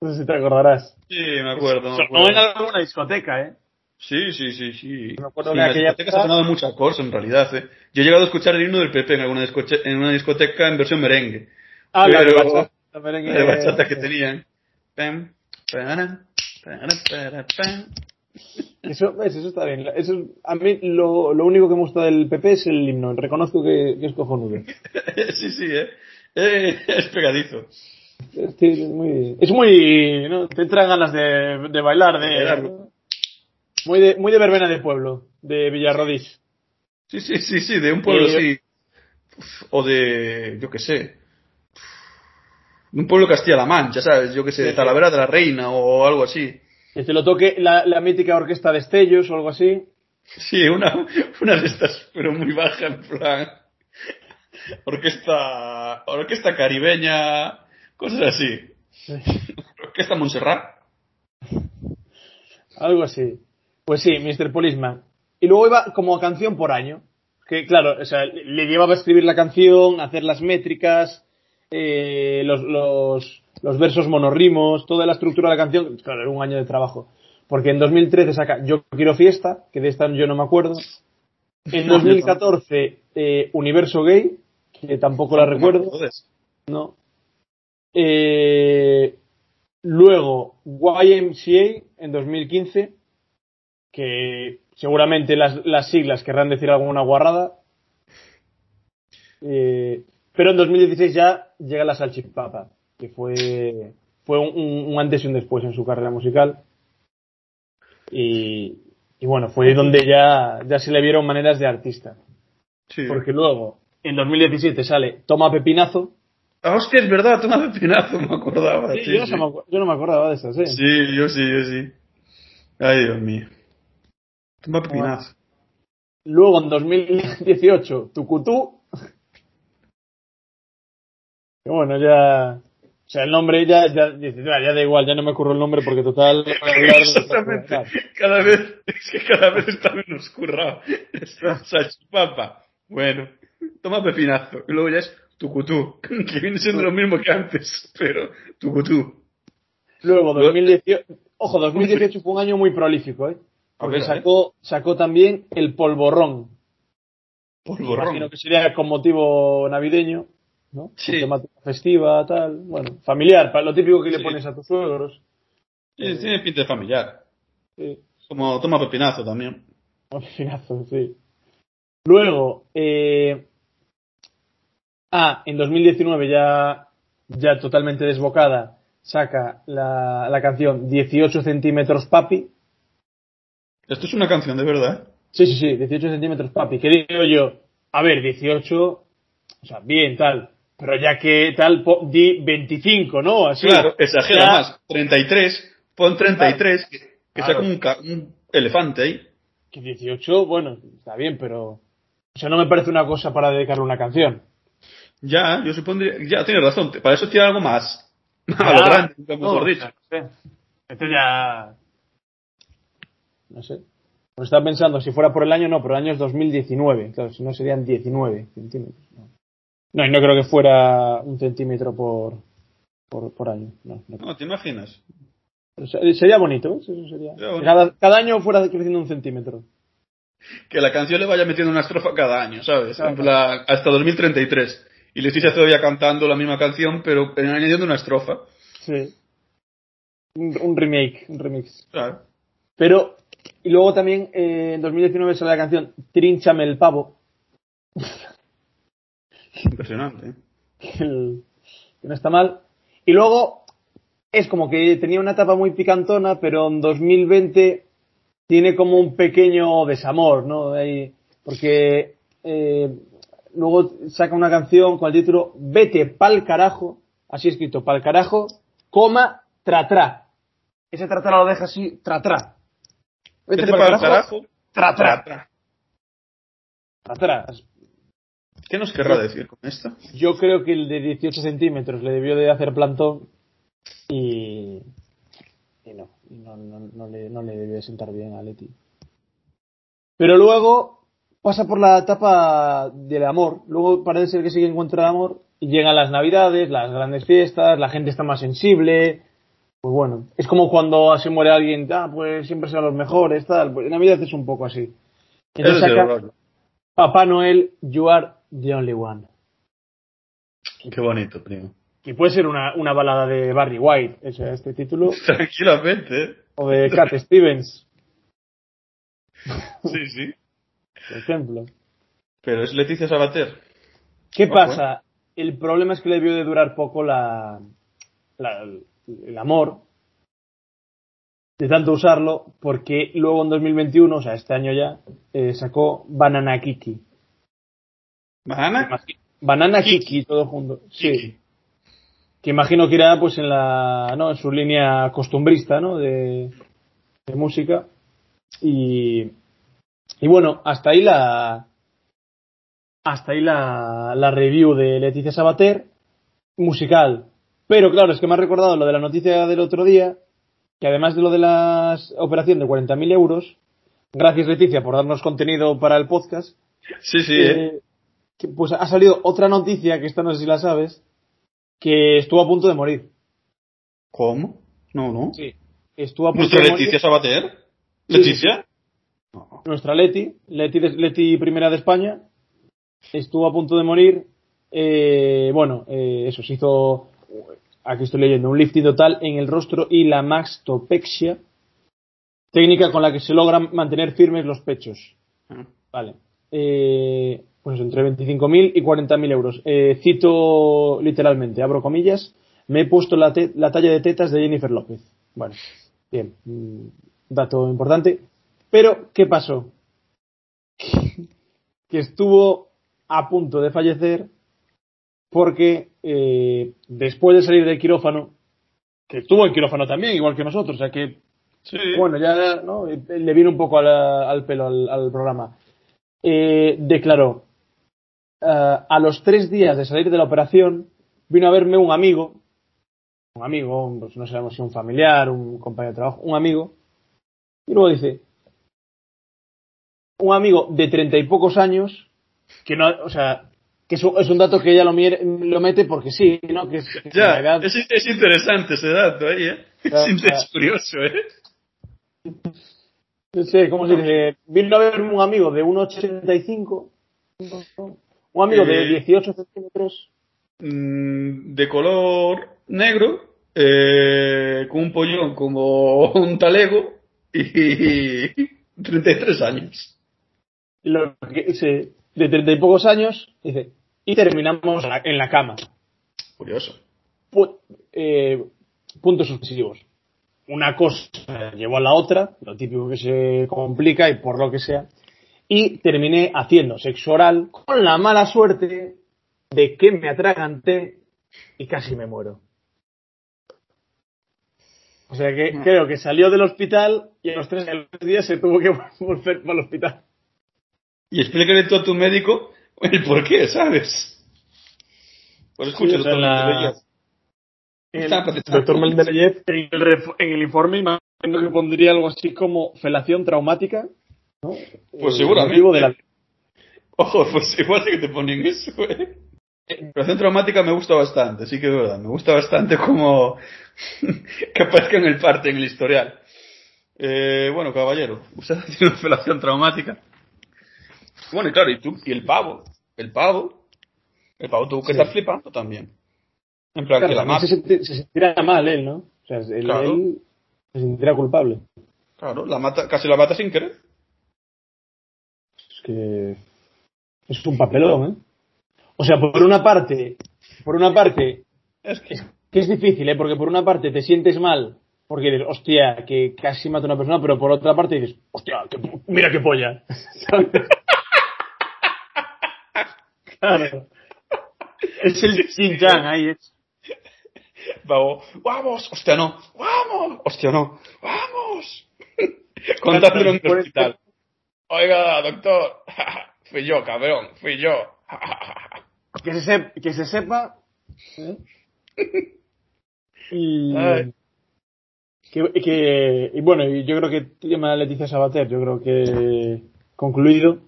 No sé si te acordarás. Sí, me acuerdo. me Sonó acuerdo. en alguna discoteca, ¿eh? Sí, sí, sí, sí. Me acuerdo Sí, que en aquella discotecas ha sonado muchas cosas en realidad, ¿eh? Yo he llegado a escuchar el himno del PP en alguna discoche- en una discoteca en versión merengue. Ah, la de Pero- bachata, la merengue- de bachata que tenían. Eso, eso está bien. Eso, a mí lo, lo único que me gusta del PP es el himno. Reconozco que, que es cojonudo. Sí, sí, ¿eh? Eh, Es pegadizo. Es muy, es muy, ¿no? Te entran ganas de, de bailar, de, muy de, muy de verbena de pueblo, de Villarrodís. Sí, sí, sí, sí, de un pueblo Eh, así. Uf, O de, yo qué sé. De un pueblo de Castilla-La Mancha, ¿sabes? Yo qué sé, de. Talavera de la Reina o algo así. Que te lo toque la, la mítica orquesta de Estellos o algo así. Sí, una, una de estas, pero muy baja, en plan. Orquesta, orquesta caribeña, cosas así. Orquesta Montserrat. Algo así. Pues sí, Mr. Policeman. Y luego iba como canción por año. Que claro, o sea, le llevaba a escribir la canción, hacer las métricas, eh, los, los, los versos monorrimos, toda la estructura de la canción. Claro, era un año de trabajo. Porque en 2013 saca Yo quiero fiesta, que de esta yo no me acuerdo. En 2014, eh, Universo Gay, que tampoco la recuerdo. No. Eh, luego, YMCA en 2015, que seguramente las, las siglas querrán decir alguna guarrada. Eh, pero en 2016 ya llega la salchipapa. que fue, fue un, un antes y un después en su carrera musical. Y, y bueno, fue donde ya, ya se le vieron maneras de artista. Sí. Porque luego, en 2017 sale Toma Pepinazo. Ah, hostia, es verdad, toma pepinazo, me acordaba. Sí, sí, yo, no sí. me acu- yo no me acordaba de eso, sí. Sí, yo sí, yo sí. Ay, Dios mío. Toma pepinazo. Luego en 2018, Tucutú. Que bueno, ya. O sea, el nombre ya, "Ah, ya da igual, ya no me ocurre el nombre porque total. Exactamente. Cada vez, es que cada vez está menos currado. Es Salchipapa. Bueno, toma pepinazo. Y luego ya es tucutú, que viene siendo lo mismo que antes, pero tucutú. Luego, 2018. Ojo, 2018 fue un año muy prolífico, ¿eh? Porque sacó, sacó también el polvorrón. Polvorrón. Imagino que sería con motivo navideño, ¿no? Sí. Temática festiva, tal. Bueno, familiar, lo típico que le pones a tus suegros. Sí, Tiene pinta de familiar. Sí. Como toma pepinazo también. Un finazo, sí. Luego, eh, ah, en 2019 ya, ya totalmente desbocada, saca la, la canción 18 centímetros papi. Esto es una canción de verdad. Sí, sí, sí, 18 centímetros papi. Que digo yo, a ver, 18, o sea, bien, tal. Pero ya que tal, po- di 25, ¿no? Así. Claro, exagera Ya- más. 33, pon 33, que, que Claro. como un, un elefante ahí. Que 18, bueno, está bien, pero. O sea, no me parece una cosa para dedicarle una canción. Ya, yo supondría, ya tienes razón, para eso tiene algo más. A lo grande, no, mejor dicho. no sé. Esto ya. No sé. Pues estaba pensando, si fuera por el año, no, pero el año es 2019. Claro, si no serían 19 centímetros. No, no y no creo que fuera un centímetro por, por, por año. No, no. No, ¿te imaginas? Pero sería bonito, ¿ves? Eso sería. Cada, cada año fuera creciendo un centímetro. Que la canción le vaya metiendo una estrofa cada año, ¿sabes? Claro. Plan, hasta 2033. Y Leticia todavía cantando la misma canción, pero añadiendo una estrofa. Sí. Un, un remake, un remix. Claro. Pero, y luego también eh, en 2019 sale la canción Trínchame el pavo. Impresionante. ¿eh? que, el- que no está mal. Y luego es como que tenía una etapa muy picantona, pero en 2020 tiene como un pequeño desamor, ¿no? Ahí, porque eh, luego saca una canción con el título Vete pa'l carajo, así escrito, pa'l carajo, coma, tra tra. Ese tra tra lo deja así, tra tra. Vete, Vete pa'l carajo. tra tra. Tra, tra. Tra tra. ¿Qué nos querrá decir con esto? Yo creo que el de 18 centímetros le debió de hacer plantón y, y no, no, no, no le, no le debió de sentar bien a Leti. Pero luego pasa por la etapa del amor. Luego parece ser que sí que encuentra el amor y llegan las navidades, las grandes fiestas, la gente está más sensible. Pues bueno, es como cuando se muere alguien, ah, pues siempre son los mejores, tal. Pues Navidad es un poco así. Entonces saca. Papá Noel, You Are the Only One. Qué bonito, primo. Que puede ser una, una balada de Barry White, ese, este título, Tranquilamente, o de Cat Stevens, Sí, sí. Por ejemplo. Pero es Leticia Sabater. ¿Qué pasa? El problema es que le debió de durar poco la, la- el amor de tanto usarlo, porque luego en 2021, o sea, este año ya, eh, sacó Banana Kiki. ¿Banana? Banana Kiki. Kiki, todo junto. Sí. Que imagino que irá pues en la, ¿no? En su línea costumbrista, ¿no? De, de música. Y, y bueno, hasta ahí la, hasta ahí la, la review de Leticia Sabater, musical. Pero claro, es que me ha recordado lo de la noticia del otro día, que además de lo de la operación de 40.000 euros, gracias Leticia por darnos contenido para el podcast, Sí, sí, ¿eh? eh, que, pues ha salido otra noticia, que esta no sé si la sabes, que estuvo a punto de morir. ¿Cómo? No, no. Sí. Estuvo a punto ¿Nuestra de morir. Leticia Sabater? Sí, ¿Leticia? Nuestra Leti, Leti, primera de España, estuvo a punto de morir. Eh, bueno, eh, eso se hizo, aquí estoy leyendo, un lifting total en el rostro y la mastopexia, técnica con la que se logran mantener firmes los pechos. Ah. Vale. Eh, pues entre 25.000 y 40.000 euros. Eh, cito literalmente, abro comillas. me he puesto la, la talla de tetas de Jennifer López. Bueno, bien, mm, dato importante. Pero, ¿qué pasó? que estuvo a punto de fallecer porque eh, después de salir del quirófano, que estuvo en quirófano también, igual que nosotros, o sea que Sí. bueno, ya ¿no? le viene un poco la- al pelo al, al programa. Eh, declaró, ah, a los tres días de salir de la operación, vino a verme un amigo, un amigo, pues no sabemos si un familiar, un compañero de trabajo, un amigo, y luego dice, un amigo de treinta y pocos años, que no, o sea, que es un, es un dato que ella lo, lo mete porque sí, ¿no? Que, es- que Ya, la edad- es, es interesante ese dato ahí, ¿eh? Ya, es, es curioso, ¿eh? No sé, ¿cómo se dice? Vino a verme un amigo de 1,85. Un amigo de Eh. 18 centímetros. Mm, de color negro, eh, con un pollón como un talego y 33 años. Lo que dice, de 30 y pocos años. Dice, y terminamos en la cama. Curioso. Pu- eh, puntos sucesivos. Una cosa llevó a la otra, lo típico que se complica y por lo que sea. Y terminé haciendo sexo oral con la mala suerte de que me atraganté y casi me muero. O sea que creo que salió del hospital y a los tres, a los tres días se tuvo que volver para el hospital. Y explícale tú a tu médico el por qué, ¿sabes? Pues escucha, doctor la-. El doctor Mendeleev en en el informe imagino que pondría algo así como felación traumática. ¿no? Pues Eh, seguramente. de la- Ojo, pues igual sí que te ponen eso, ¿eh? La operación traumática me gusta bastante, sí que es verdad. Me gusta bastante como que aparezca en el parte, en el historial. Eh, bueno, caballero, usted tiene una operación traumática. Bueno, y claro, y tú, y el pavo, el pavo, el pavo tuvo que Sí. estar flipando también. En plan, Claro, que la mata. se, senti- se sentirá mal él, ¿no? O sea, él, Claro. él se sentirá culpable. Claro, la mata, casi la mata sin querer. Es que es un papelón, ¿eh? O sea, por una parte, por una parte, Es que, que es difícil, ¿eh? Porque por una parte te sientes mal porque dices, hostia, que casi mata a una persona, pero por otra parte dices, hostia, que mira qué polla. Claro. Es el Xinjiang ahí, es. Pavo, vamos, hostia no, vamos, hostia no, vamos. Contándolo en el hospital. Oiga, doctor, fui yo, cabrón, fui yo. Que se, sep- que se sepa. ¿eh? Y. Que, que- y bueno, yo creo que tema Leticia Sabater, yo creo que concluido.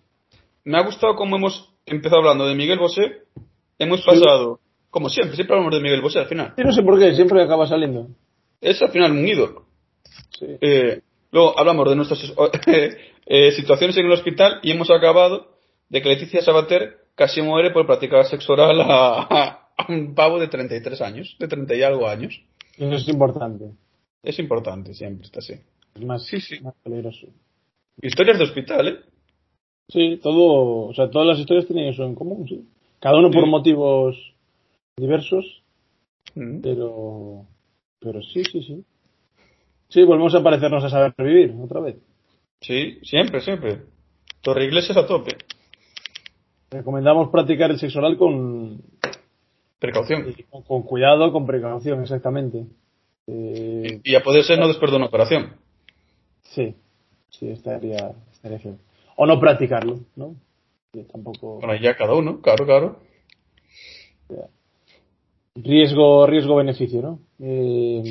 Me ha gustado cómo hemos empezado hablando de Miguel Bosé, hemos pasado, como siempre, siempre hablamos de Miguel Bosé al final. Yo no sé por qué, siempre acaba saliendo. Es al final un ídolo. Sí. Eh, luego hablamos de nuestras eh, situaciones en el hospital y hemos acabado de que Leticia Sabater casi muere por practicar sexo oral a, a- a un pavo de 33 años, de 30 y algo años. Eso es importante. Es importante, siempre está así. Es más, Sí, sí. más peligroso. Historias de hospital, ¿eh? Sí, todo, o sea, todas las historias tienen eso en común, sí. Cada uno por Sí. motivos diversos, Mm. pero, pero sí, sí, sí. Sí, volvemos a parecernos a saber vivir otra vez. Sí, siempre, siempre. Torre Iglesias a tope. Recomendamos practicar el sexo oral con, Precaución. con, con cuidado, con precaución, exactamente. Eh, Y a poder ser no después de una operación. sí, sí, estaría, estaría bien. O no practicarlo, ¿no? Tampoco. Bueno, ya cada uno, claro, claro. riesgo riesgo beneficio no Eh,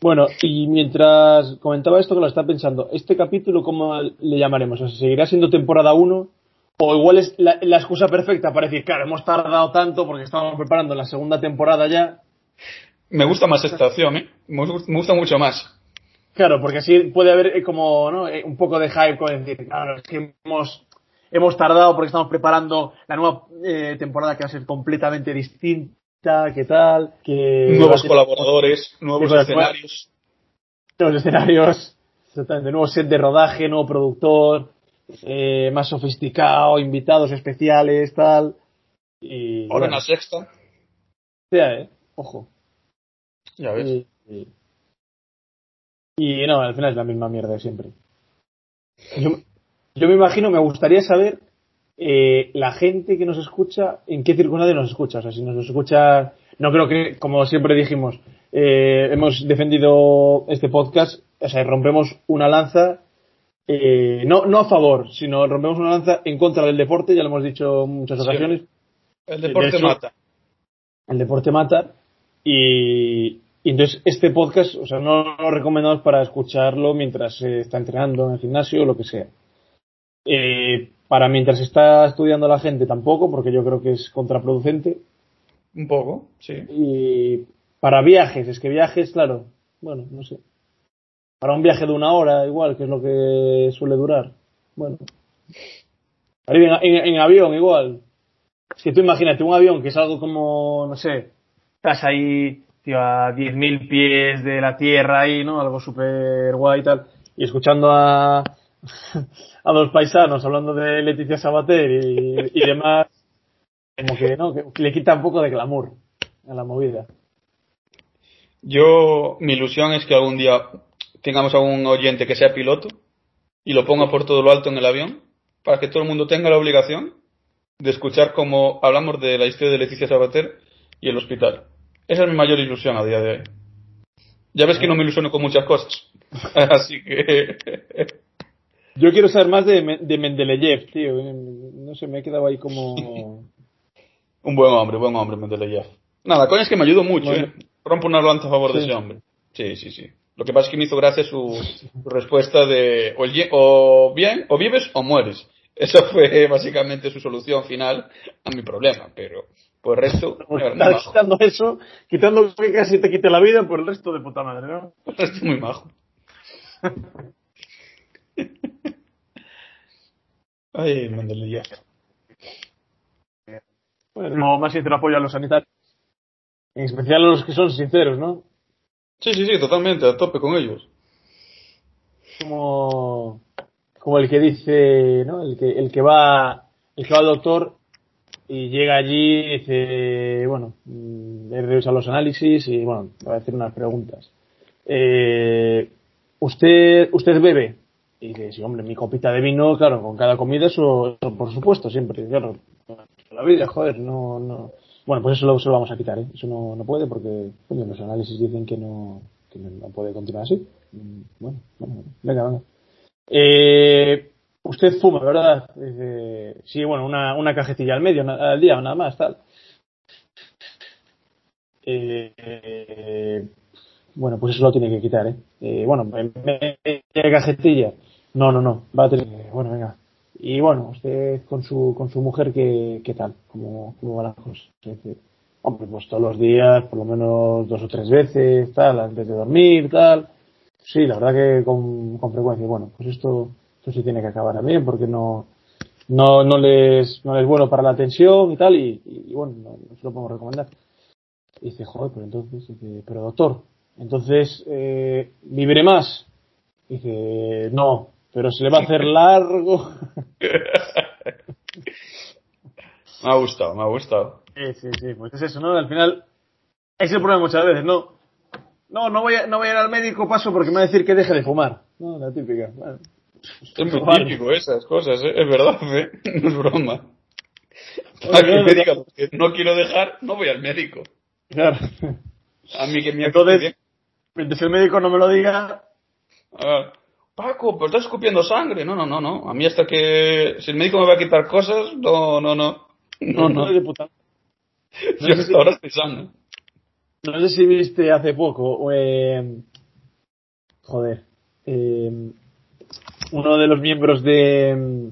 bueno y mientras comentaba esto que lo está pensando este capítulo cómo le llamaremos o sea, seguirá siendo temporada 1 o igual es la, la excusa perfecta para decir claro hemos tardado tanto porque estábamos preparando la segunda temporada ya Me gusta más esta opción, ¿eh? Me gusta mucho más. Claro porque así puede haber eh, como no Eh, un poco de hype con decir claro es que hemos hemos tardado porque estamos preparando la nueva eh, temporada que va a ser completamente distinta qué tal que Nuevos colaboradores, nuevos escenarios. los escenarios, exactamente, nuevo set de rodaje, nuevo productor, eh, más sofisticado, invitados especiales, tal. Y Ahora en la sexta. sea, eh, ojo. Ya ves. Y, y- y no, al final es la misma mierda de siempre. Yo, yo me imagino, me gustaría saber eh, la gente que nos escucha, en qué circunstancias nos escucha. O sea, si nos escucha, no creo que, como siempre dijimos, eh, hemos defendido este podcast, o sea, rompemos una lanza, eh, no, no a favor, sino rompemos una lanza en contra del deporte, ya lo hemos dicho en muchas Sí. ocasiones. El deporte de hecho- mata. el deporte mata y, y entonces este podcast, o sea, no lo recomendamos para escucharlo mientras se está entrenando en el gimnasio o lo que sea. Eh, para mientras está estudiando la gente tampoco, porque yo creo que es contraproducente. Un poco, sí. Y para viajes, es que viajes, claro, bueno, no sé. Para un viaje de una hora, igual, que es lo que suele durar. Bueno. En- en avión, igual. Es que tú imagínate un avión que es algo como, no sé, estás ahí, tío, a 10.000 pies de la tierra ahí, ¿no? Algo súper guay y tal. Y escuchando a, a los paisanos hablando de Leticia Sabater y, y demás, como que, ¿no? Que le quita un poco de glamour a la movida. Yo, mi ilusión es que algún día tengamos a un oyente que sea piloto y lo ponga por todo lo alto en el avión para que todo el mundo tenga la obligación de escuchar cómo hablamos de la historia de Leticia Sabater y el hospital. Esa es mi mayor ilusión a día de hoy. Ya ves que no me ilusiono con muchas cosas. Así que Yo quiero saber más de, de Mendeleev, tío. No sé, me he quedado ahí como... un buen hombre, buen hombre, Mendeleev. Nada, coño, es que me ayudó mucho, Bueno. ¿eh? Rompo una lanza a favor de ese hombre. Sí, sí, sí. Lo que pasa es que me hizo gracia su, su respuesta de o, el o bien, o vives o mueres. Esa fue básicamente su solución final a mi problema, pero por el resto, Estás majo. quitando eso, quitando que casi te quite la vida por el resto de puta madre, ¿no? Por el resto muy majo. Ay, Mendeleev. Bueno, como más sincero apoyo a los sanitarios. En especial a los que son sinceros, ¿no? Sí, sí, sí, totalmente, a tope con ellos. Como, como el que dice, ¿no? El que, el que va, el que va al doctor y llega allí y dice, bueno, mm, he revisado los análisis y bueno, voy a hacer unas preguntas. Eh, ¿Usted, usted bebe? Y dice, sí, hombre, mi copita de vino, claro, con cada comida, eso, eso por supuesto, siempre, claro. La vida, joder, no, no. Bueno, pues eso lo, vamos a quitar, ¿eh? Eso no, no puede porque, los análisis dicen que no, que puede continuar así. Mm, bueno, bueno. venga, venga. Eh, usted fuma, ¿verdad? Dice, sí, bueno, una, una cajetilla al medio, al día, nada más, tal. Eh, eh, bueno, pues eso lo tiene que quitar, ¿eh? Eh, bueno, de cajetilla. No, no, no. Va a tener. Bueno, venga. Y bueno, usted con su, con su mujer, ¿qué, qué tal? ¿Cómo, ¿Cómo van las cosas? Hombre, pues todos los días, por lo menos dos o tres veces, tal, antes de dormir, tal. Sí, la verdad que con, con frecuencia. Bueno, pues esto, esto sí tiene que acabar también, porque no, no, no les, no les es bueno para la tensión y tal, y, y, y bueno, no, no se lo podemos recomendar. Y dice, joder, pero entonces, dice, pero doctor, entonces, eh, ¿viviré más? Dice, no, pero se le va a hacer largo. Me ha gustado, me ha gustado. Sí, sí, sí, pues es eso, ¿no? Al final, ese es el problema muchas veces, ¿no? No, no voy a, no voy a ir al médico, paso porque me va a decir que deje de fumar. No, la típica. Bueno, Es muy Vale. típico esas cosas, ¿eh? es verdad, ¿eh? no es broma. Oye, A que no, me no. no quiero dejar, no voy al médico. Claro. A mí que me Entonces-. Mientras el médico no me lo diga, Ah, Paco, pero estás escupiendo sangre. No, no, no, no. A mí hasta que... Si el médico me va a quitar cosas, no, no, no. No, no. es de puta. Yo no sé si- ahora estoy sano. No sé si viste hace poco, eh, joder, eh, uno de los miembros de,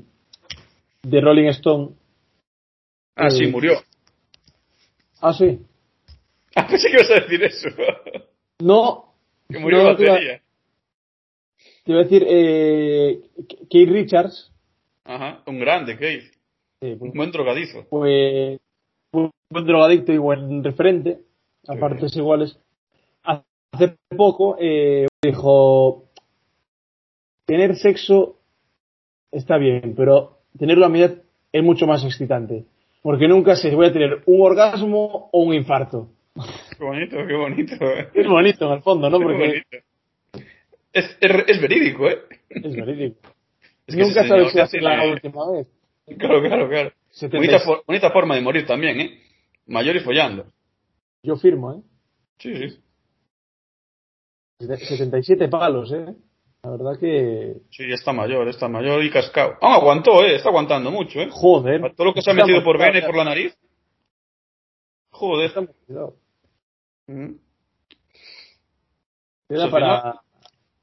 de Rolling Stone. Ah, sí, Eh, murió. Ah, sí. Ah, pensé que ibas a decir eso. No. que murió no, batería. Te iba a decir, eh, Keith Richards. Ajá, un grande, Keith. eh, Un buen drogadizo. fue un buen drogadicto y buen referente, a partes iguales. Hace poco eh, dijo, tener sexo está bien, pero tenerlo a mitad es mucho más excitante. Porque nunca sé si voy a tener un orgasmo o un infarto. Qué bonito, qué bonito. Es bonito en el fondo, ¿no? Porque bonito. Es, es, es verídico, ¿eh? es verídico. Es que Nunca sabes si ser la última vez. Claro, claro, claro. 70 Bonita, for- bonita forma de morir también, ¿eh? Mayor y follando. Yo firmo, ¿eh? Sí, sí. 77 palos, ¿eh? La verdad que... Sí, está mayor, está mayor y cascado. Ah, aguantó, ¿eh? Está aguantando mucho, ¿eh? Joder. Todo lo que se ha metido por vena y por la nariz. Joder. Cuidado. Mm. Queda Al para,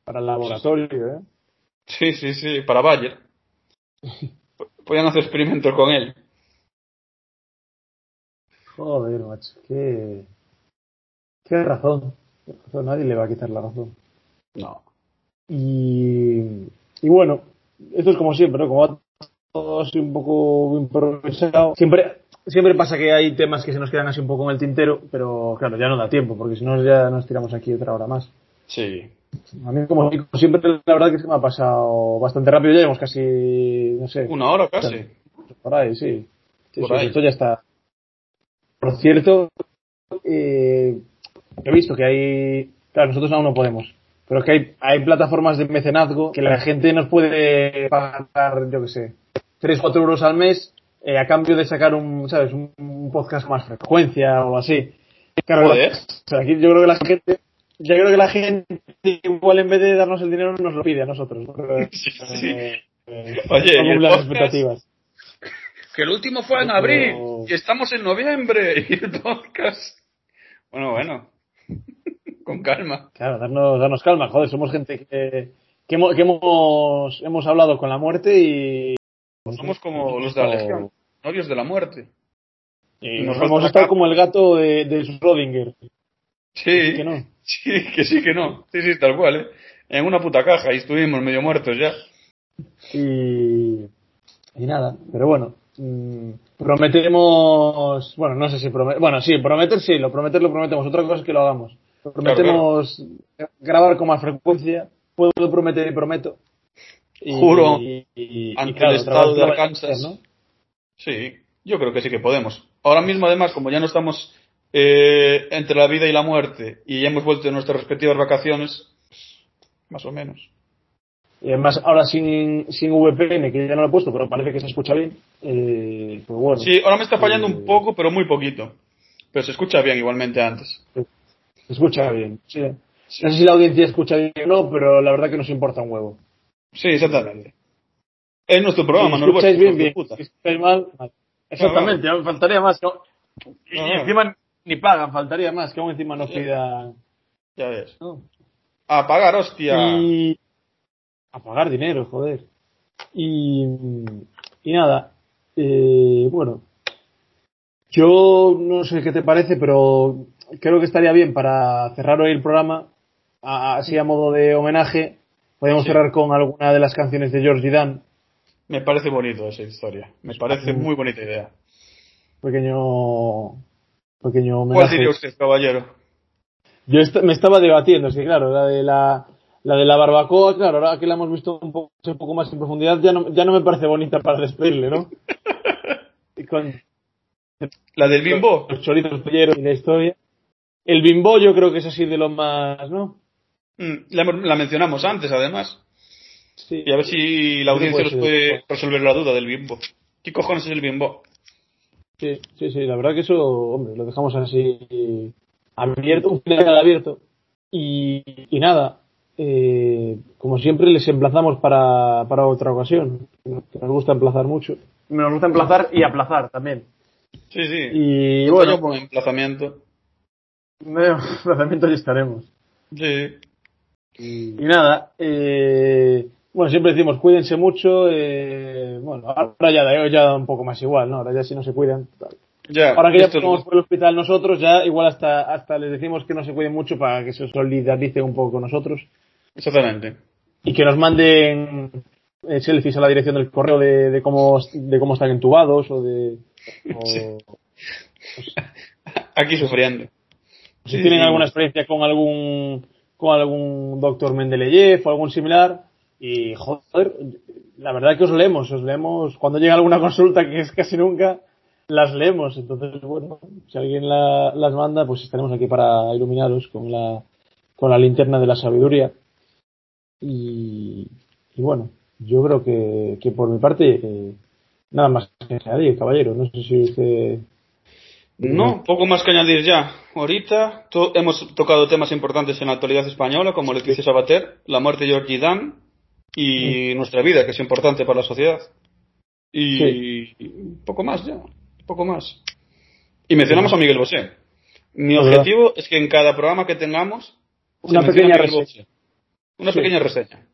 para el laboratorio, ¿eh? Sí, sí, sí, para Bayer. Podían hacer experimentos con él. Joder, macho. Qué... Qué razón. Nadie le va a quitar la razón. No. Y, y bueno, esto es como siempre, ¿no? Como va todo así un poco improvisado. Siempre, siempre pasa que hay temas que se nos quedan así un poco en el tintero, pero claro, ya no da tiempo, porque si no ya nos tiramos aquí otra hora más. Sí. A mí, como siempre, la verdad que se me ha pasado bastante rápido. Ya llevamos casi, no sé, Una hora casi. por ahí, sí. Sí, Por sí, ahí. esto ya está. Por cierto, eh, he visto que hay. Claro, nosotros aún no podemos. Pero que hay, hay plataformas de mecenazgo que la gente nos puede pagar, yo qué sé, 3, 4 euros al mes eh, a cambio de sacar un, ¿sabes? Un, un podcast más frecuencia o así. Claro, Joder. o sea, aquí yo creo que la gente. Yo creo que la gente igual en vez de darnos el dinero nos lo pide a nosotros. ¿no? Pero, Sí, sí. eh, eh, Oye, y el las podcast- expectativas. Que el último fue en Pero- abril y estamos en noviembre y el podcast. Bueno, bueno. Con calma. Claro, darnos, darnos calma, joder, somos gente que, que, hemos, que hemos, hemos hablado con la muerte y... Somos como los de la Legión, novios de la muerte. Y Nos hemos estado como el gato de, de Schrödinger. Sí, Que no. sí, que sí, que no. Sí, sí, tal cual, ¿eh? En una puta caja y estuvimos medio muertos ya. Y, y nada, pero bueno. mm, prometemos, bueno, no sé si prometer, bueno, sí, prometer sí, lo prometer lo prometemos, otra cosa es que lo hagamos. Prometemos grabar con más frecuencia, puedo prometer y prometo. Y- Juro, y- y- y ante claro, el estado de Arkansas. ¿no? Sí, yo creo que sí que podemos. Ahora mismo, además, como ya no estamos eh, entre la vida y la muerte y ya hemos vuelto de nuestras respectivas vacaciones, más o menos. Y además, ahora sin, sin VPN, que ya no lo he puesto, pero parece que se escucha bien. Eh, pues bueno. Sí, ahora me está fallando Eh, un poco, pero muy poquito. Pero se escucha bien igualmente antes. Se escucha bien. Sí. No sé si la audiencia escucha bien o no, pero la verdad que nos importa un huevo. Sí, exactamente. Es nuestro programa, si no vuestro, escucháis bien, bien. puta. Si mal, mal. Exactamente, faltaría más. ¿no? Y, Ah. encima ni pagan, faltaría más, que aún encima nos Sí. pidan. Ya ves. ¿no? A pagar, hostia. Y a pagar dinero, joder. Y, y nada, eh, bueno, yo no sé qué te parece, pero creo que estaría bien para cerrar hoy el programa, así a modo de homenaje, podemos Sí. cerrar con alguna de las canciones de George Dan, Me parece bonito esa historia. Me parece muy bonita idea. pequeño, pequeño ¿Cuál homenaje. diría usted, caballero? Yo est- me estaba debatiendo, es que claro, la de la, la de la barbacoa, claro, ahora que la hemos visto un poco, un poco más en profundidad, ya no, ya no me parece bonita para despedirle, ¿no? Y con La del bimbo. los choritos polleros y la historia. El bimbo yo creo que es así de lo más, ¿no? Mm, La, mencionamos antes, además. Sí. Y a ver si la audiencia nos puede resolver la duda del bimbo. ¿Qué cojones es el bimbo? Sí, sí, sí, la verdad que eso, hombre, lo dejamos así abierto, un final abierto. Y, y nada, eh, como siempre les emplazamos para, para otra ocasión. que Nos gusta emplazar mucho. Nos gusta emplazar y aplazar también. Sí, sí. Y Yo bueno, con emplazamiento. En emplazamiento ya estaremos. Sí. Y nada, eh, bueno, siempre decimos cuídense mucho. Eh, bueno, ahora ya da, ya da un poco más igual, ¿no? Ahora ya si no se cuidan. tal. Ya. Ahora que ya estamos por el hospital nosotros, ya igual hasta, hasta les decimos que no se cuiden mucho para que se solidaricen un poco con nosotros Exactamente. y que nos manden eh, selfies a la dirección del correo de, de cómo de cómo están entubados o de o- Sí. Aquí sufriendo. Si Sí, tienen sí. alguna experiencia con algún con algún doctor Mendeleev o algún similar y joder la verdad que os leemos os leemos cuando llega alguna consulta que es casi nunca las leemos. Entonces, bueno, si alguien la- las manda, pues estaremos aquí para iluminaros con la, con la linterna de la sabiduría. Y, y bueno, yo creo que, que por mi parte, eh, nada más que añadir, caballero. No sé si usted. No, poco más que añadir ya. Ahorita to- hemos tocado temas importantes en la actualidad española, como Leticia Sabater, la muerte de Georgie Dan y nuestra vida, que es importante para la sociedad. Y, y poco más ya, poco más. Y mencionamos a Miguel Bosé. Mi objetivo es que en cada programa que tengamos Una pequeña reseña. Bosé. Una Sí. pequeña reseña.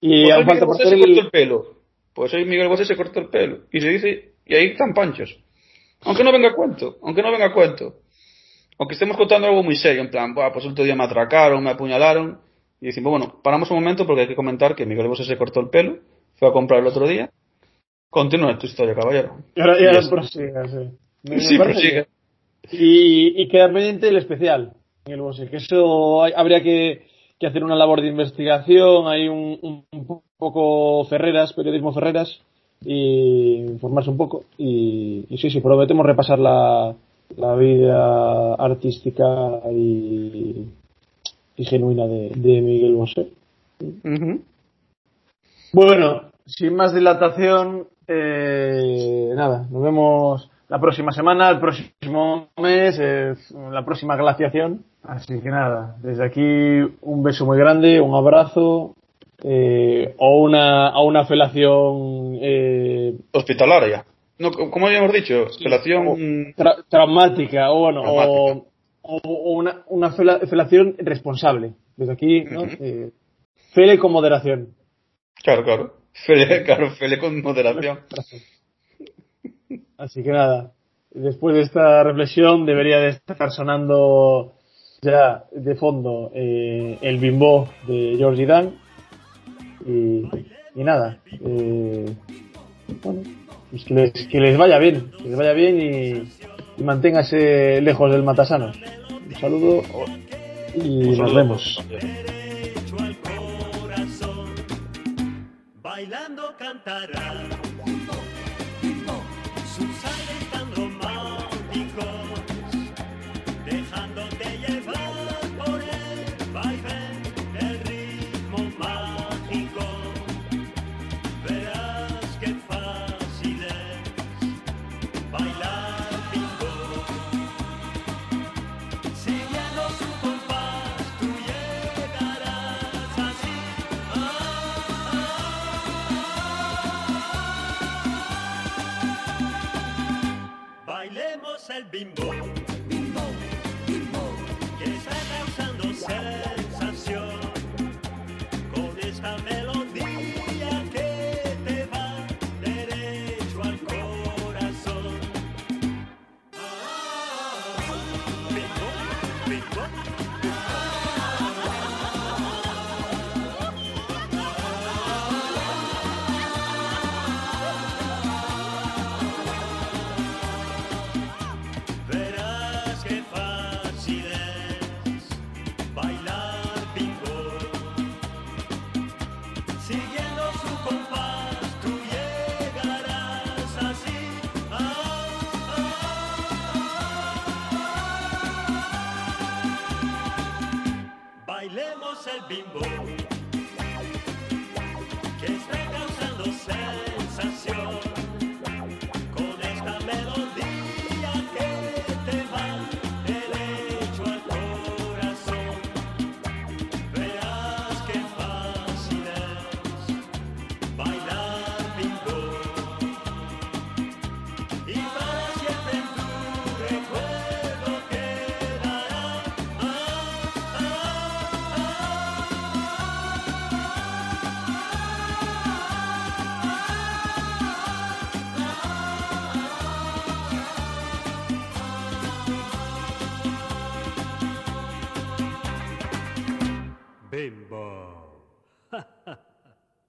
Y Pues falta Miguel por Bosé se cortó el- el pelo. Pues hoy Miguel Bosé se cortó el pelo. Y se dice, y ahí están panchos. Aunque no venga a cuento, aunque no venga a cuento. Aunque estemos contando algo muy serio, en plan, "Buah, pues el otro día me atracaron, me apuñalaron. Y decimos, bueno, paramos un momento porque hay que comentar que Miguel Bosé se cortó el pelo, fue a comprar el otro día. Continúa tu historia, caballero. Y ahora, y ahora prosiga, sí. Me- Sí, prosigue. Y, y queda pendiente el especial en el Bosé, que eso hay- habría que, que hacer una labor de investigación, hay un, un- un poco Ferreras, periodismo Ferreras, y informarse un poco. Y, y sí, sí, prometemos repasar la, la vida artística y, y genuina de, de Miguel Bosé. Bueno, sin más dilatación, eh, nada, nos vemos la próxima semana, el próximo mes, eh, la próxima glaciación. Así que nada, desde aquí un beso muy grande, un abrazo eh, o una o una felación eh, Hospitalaria. No, co- como habíamos dicho, felación. tra- traumática o bueno o, Traumática. o- o una, una fela- felación responsable. Desde aquí, ¿no? Ujú. Eh, fele con moderación. Claro, claro. Fele, claro, fele con moderación. Así que nada, después de esta reflexión debería de estar sonando ya de fondo eh, el bimbo de Georgie Dan. Y, y nada, eh, bueno, pues que les, que les vaya bien, que les vaya bien y, y manténgase lejos del matasano. Un saludo y Un nos vemos. Bailando cantará. Bailemos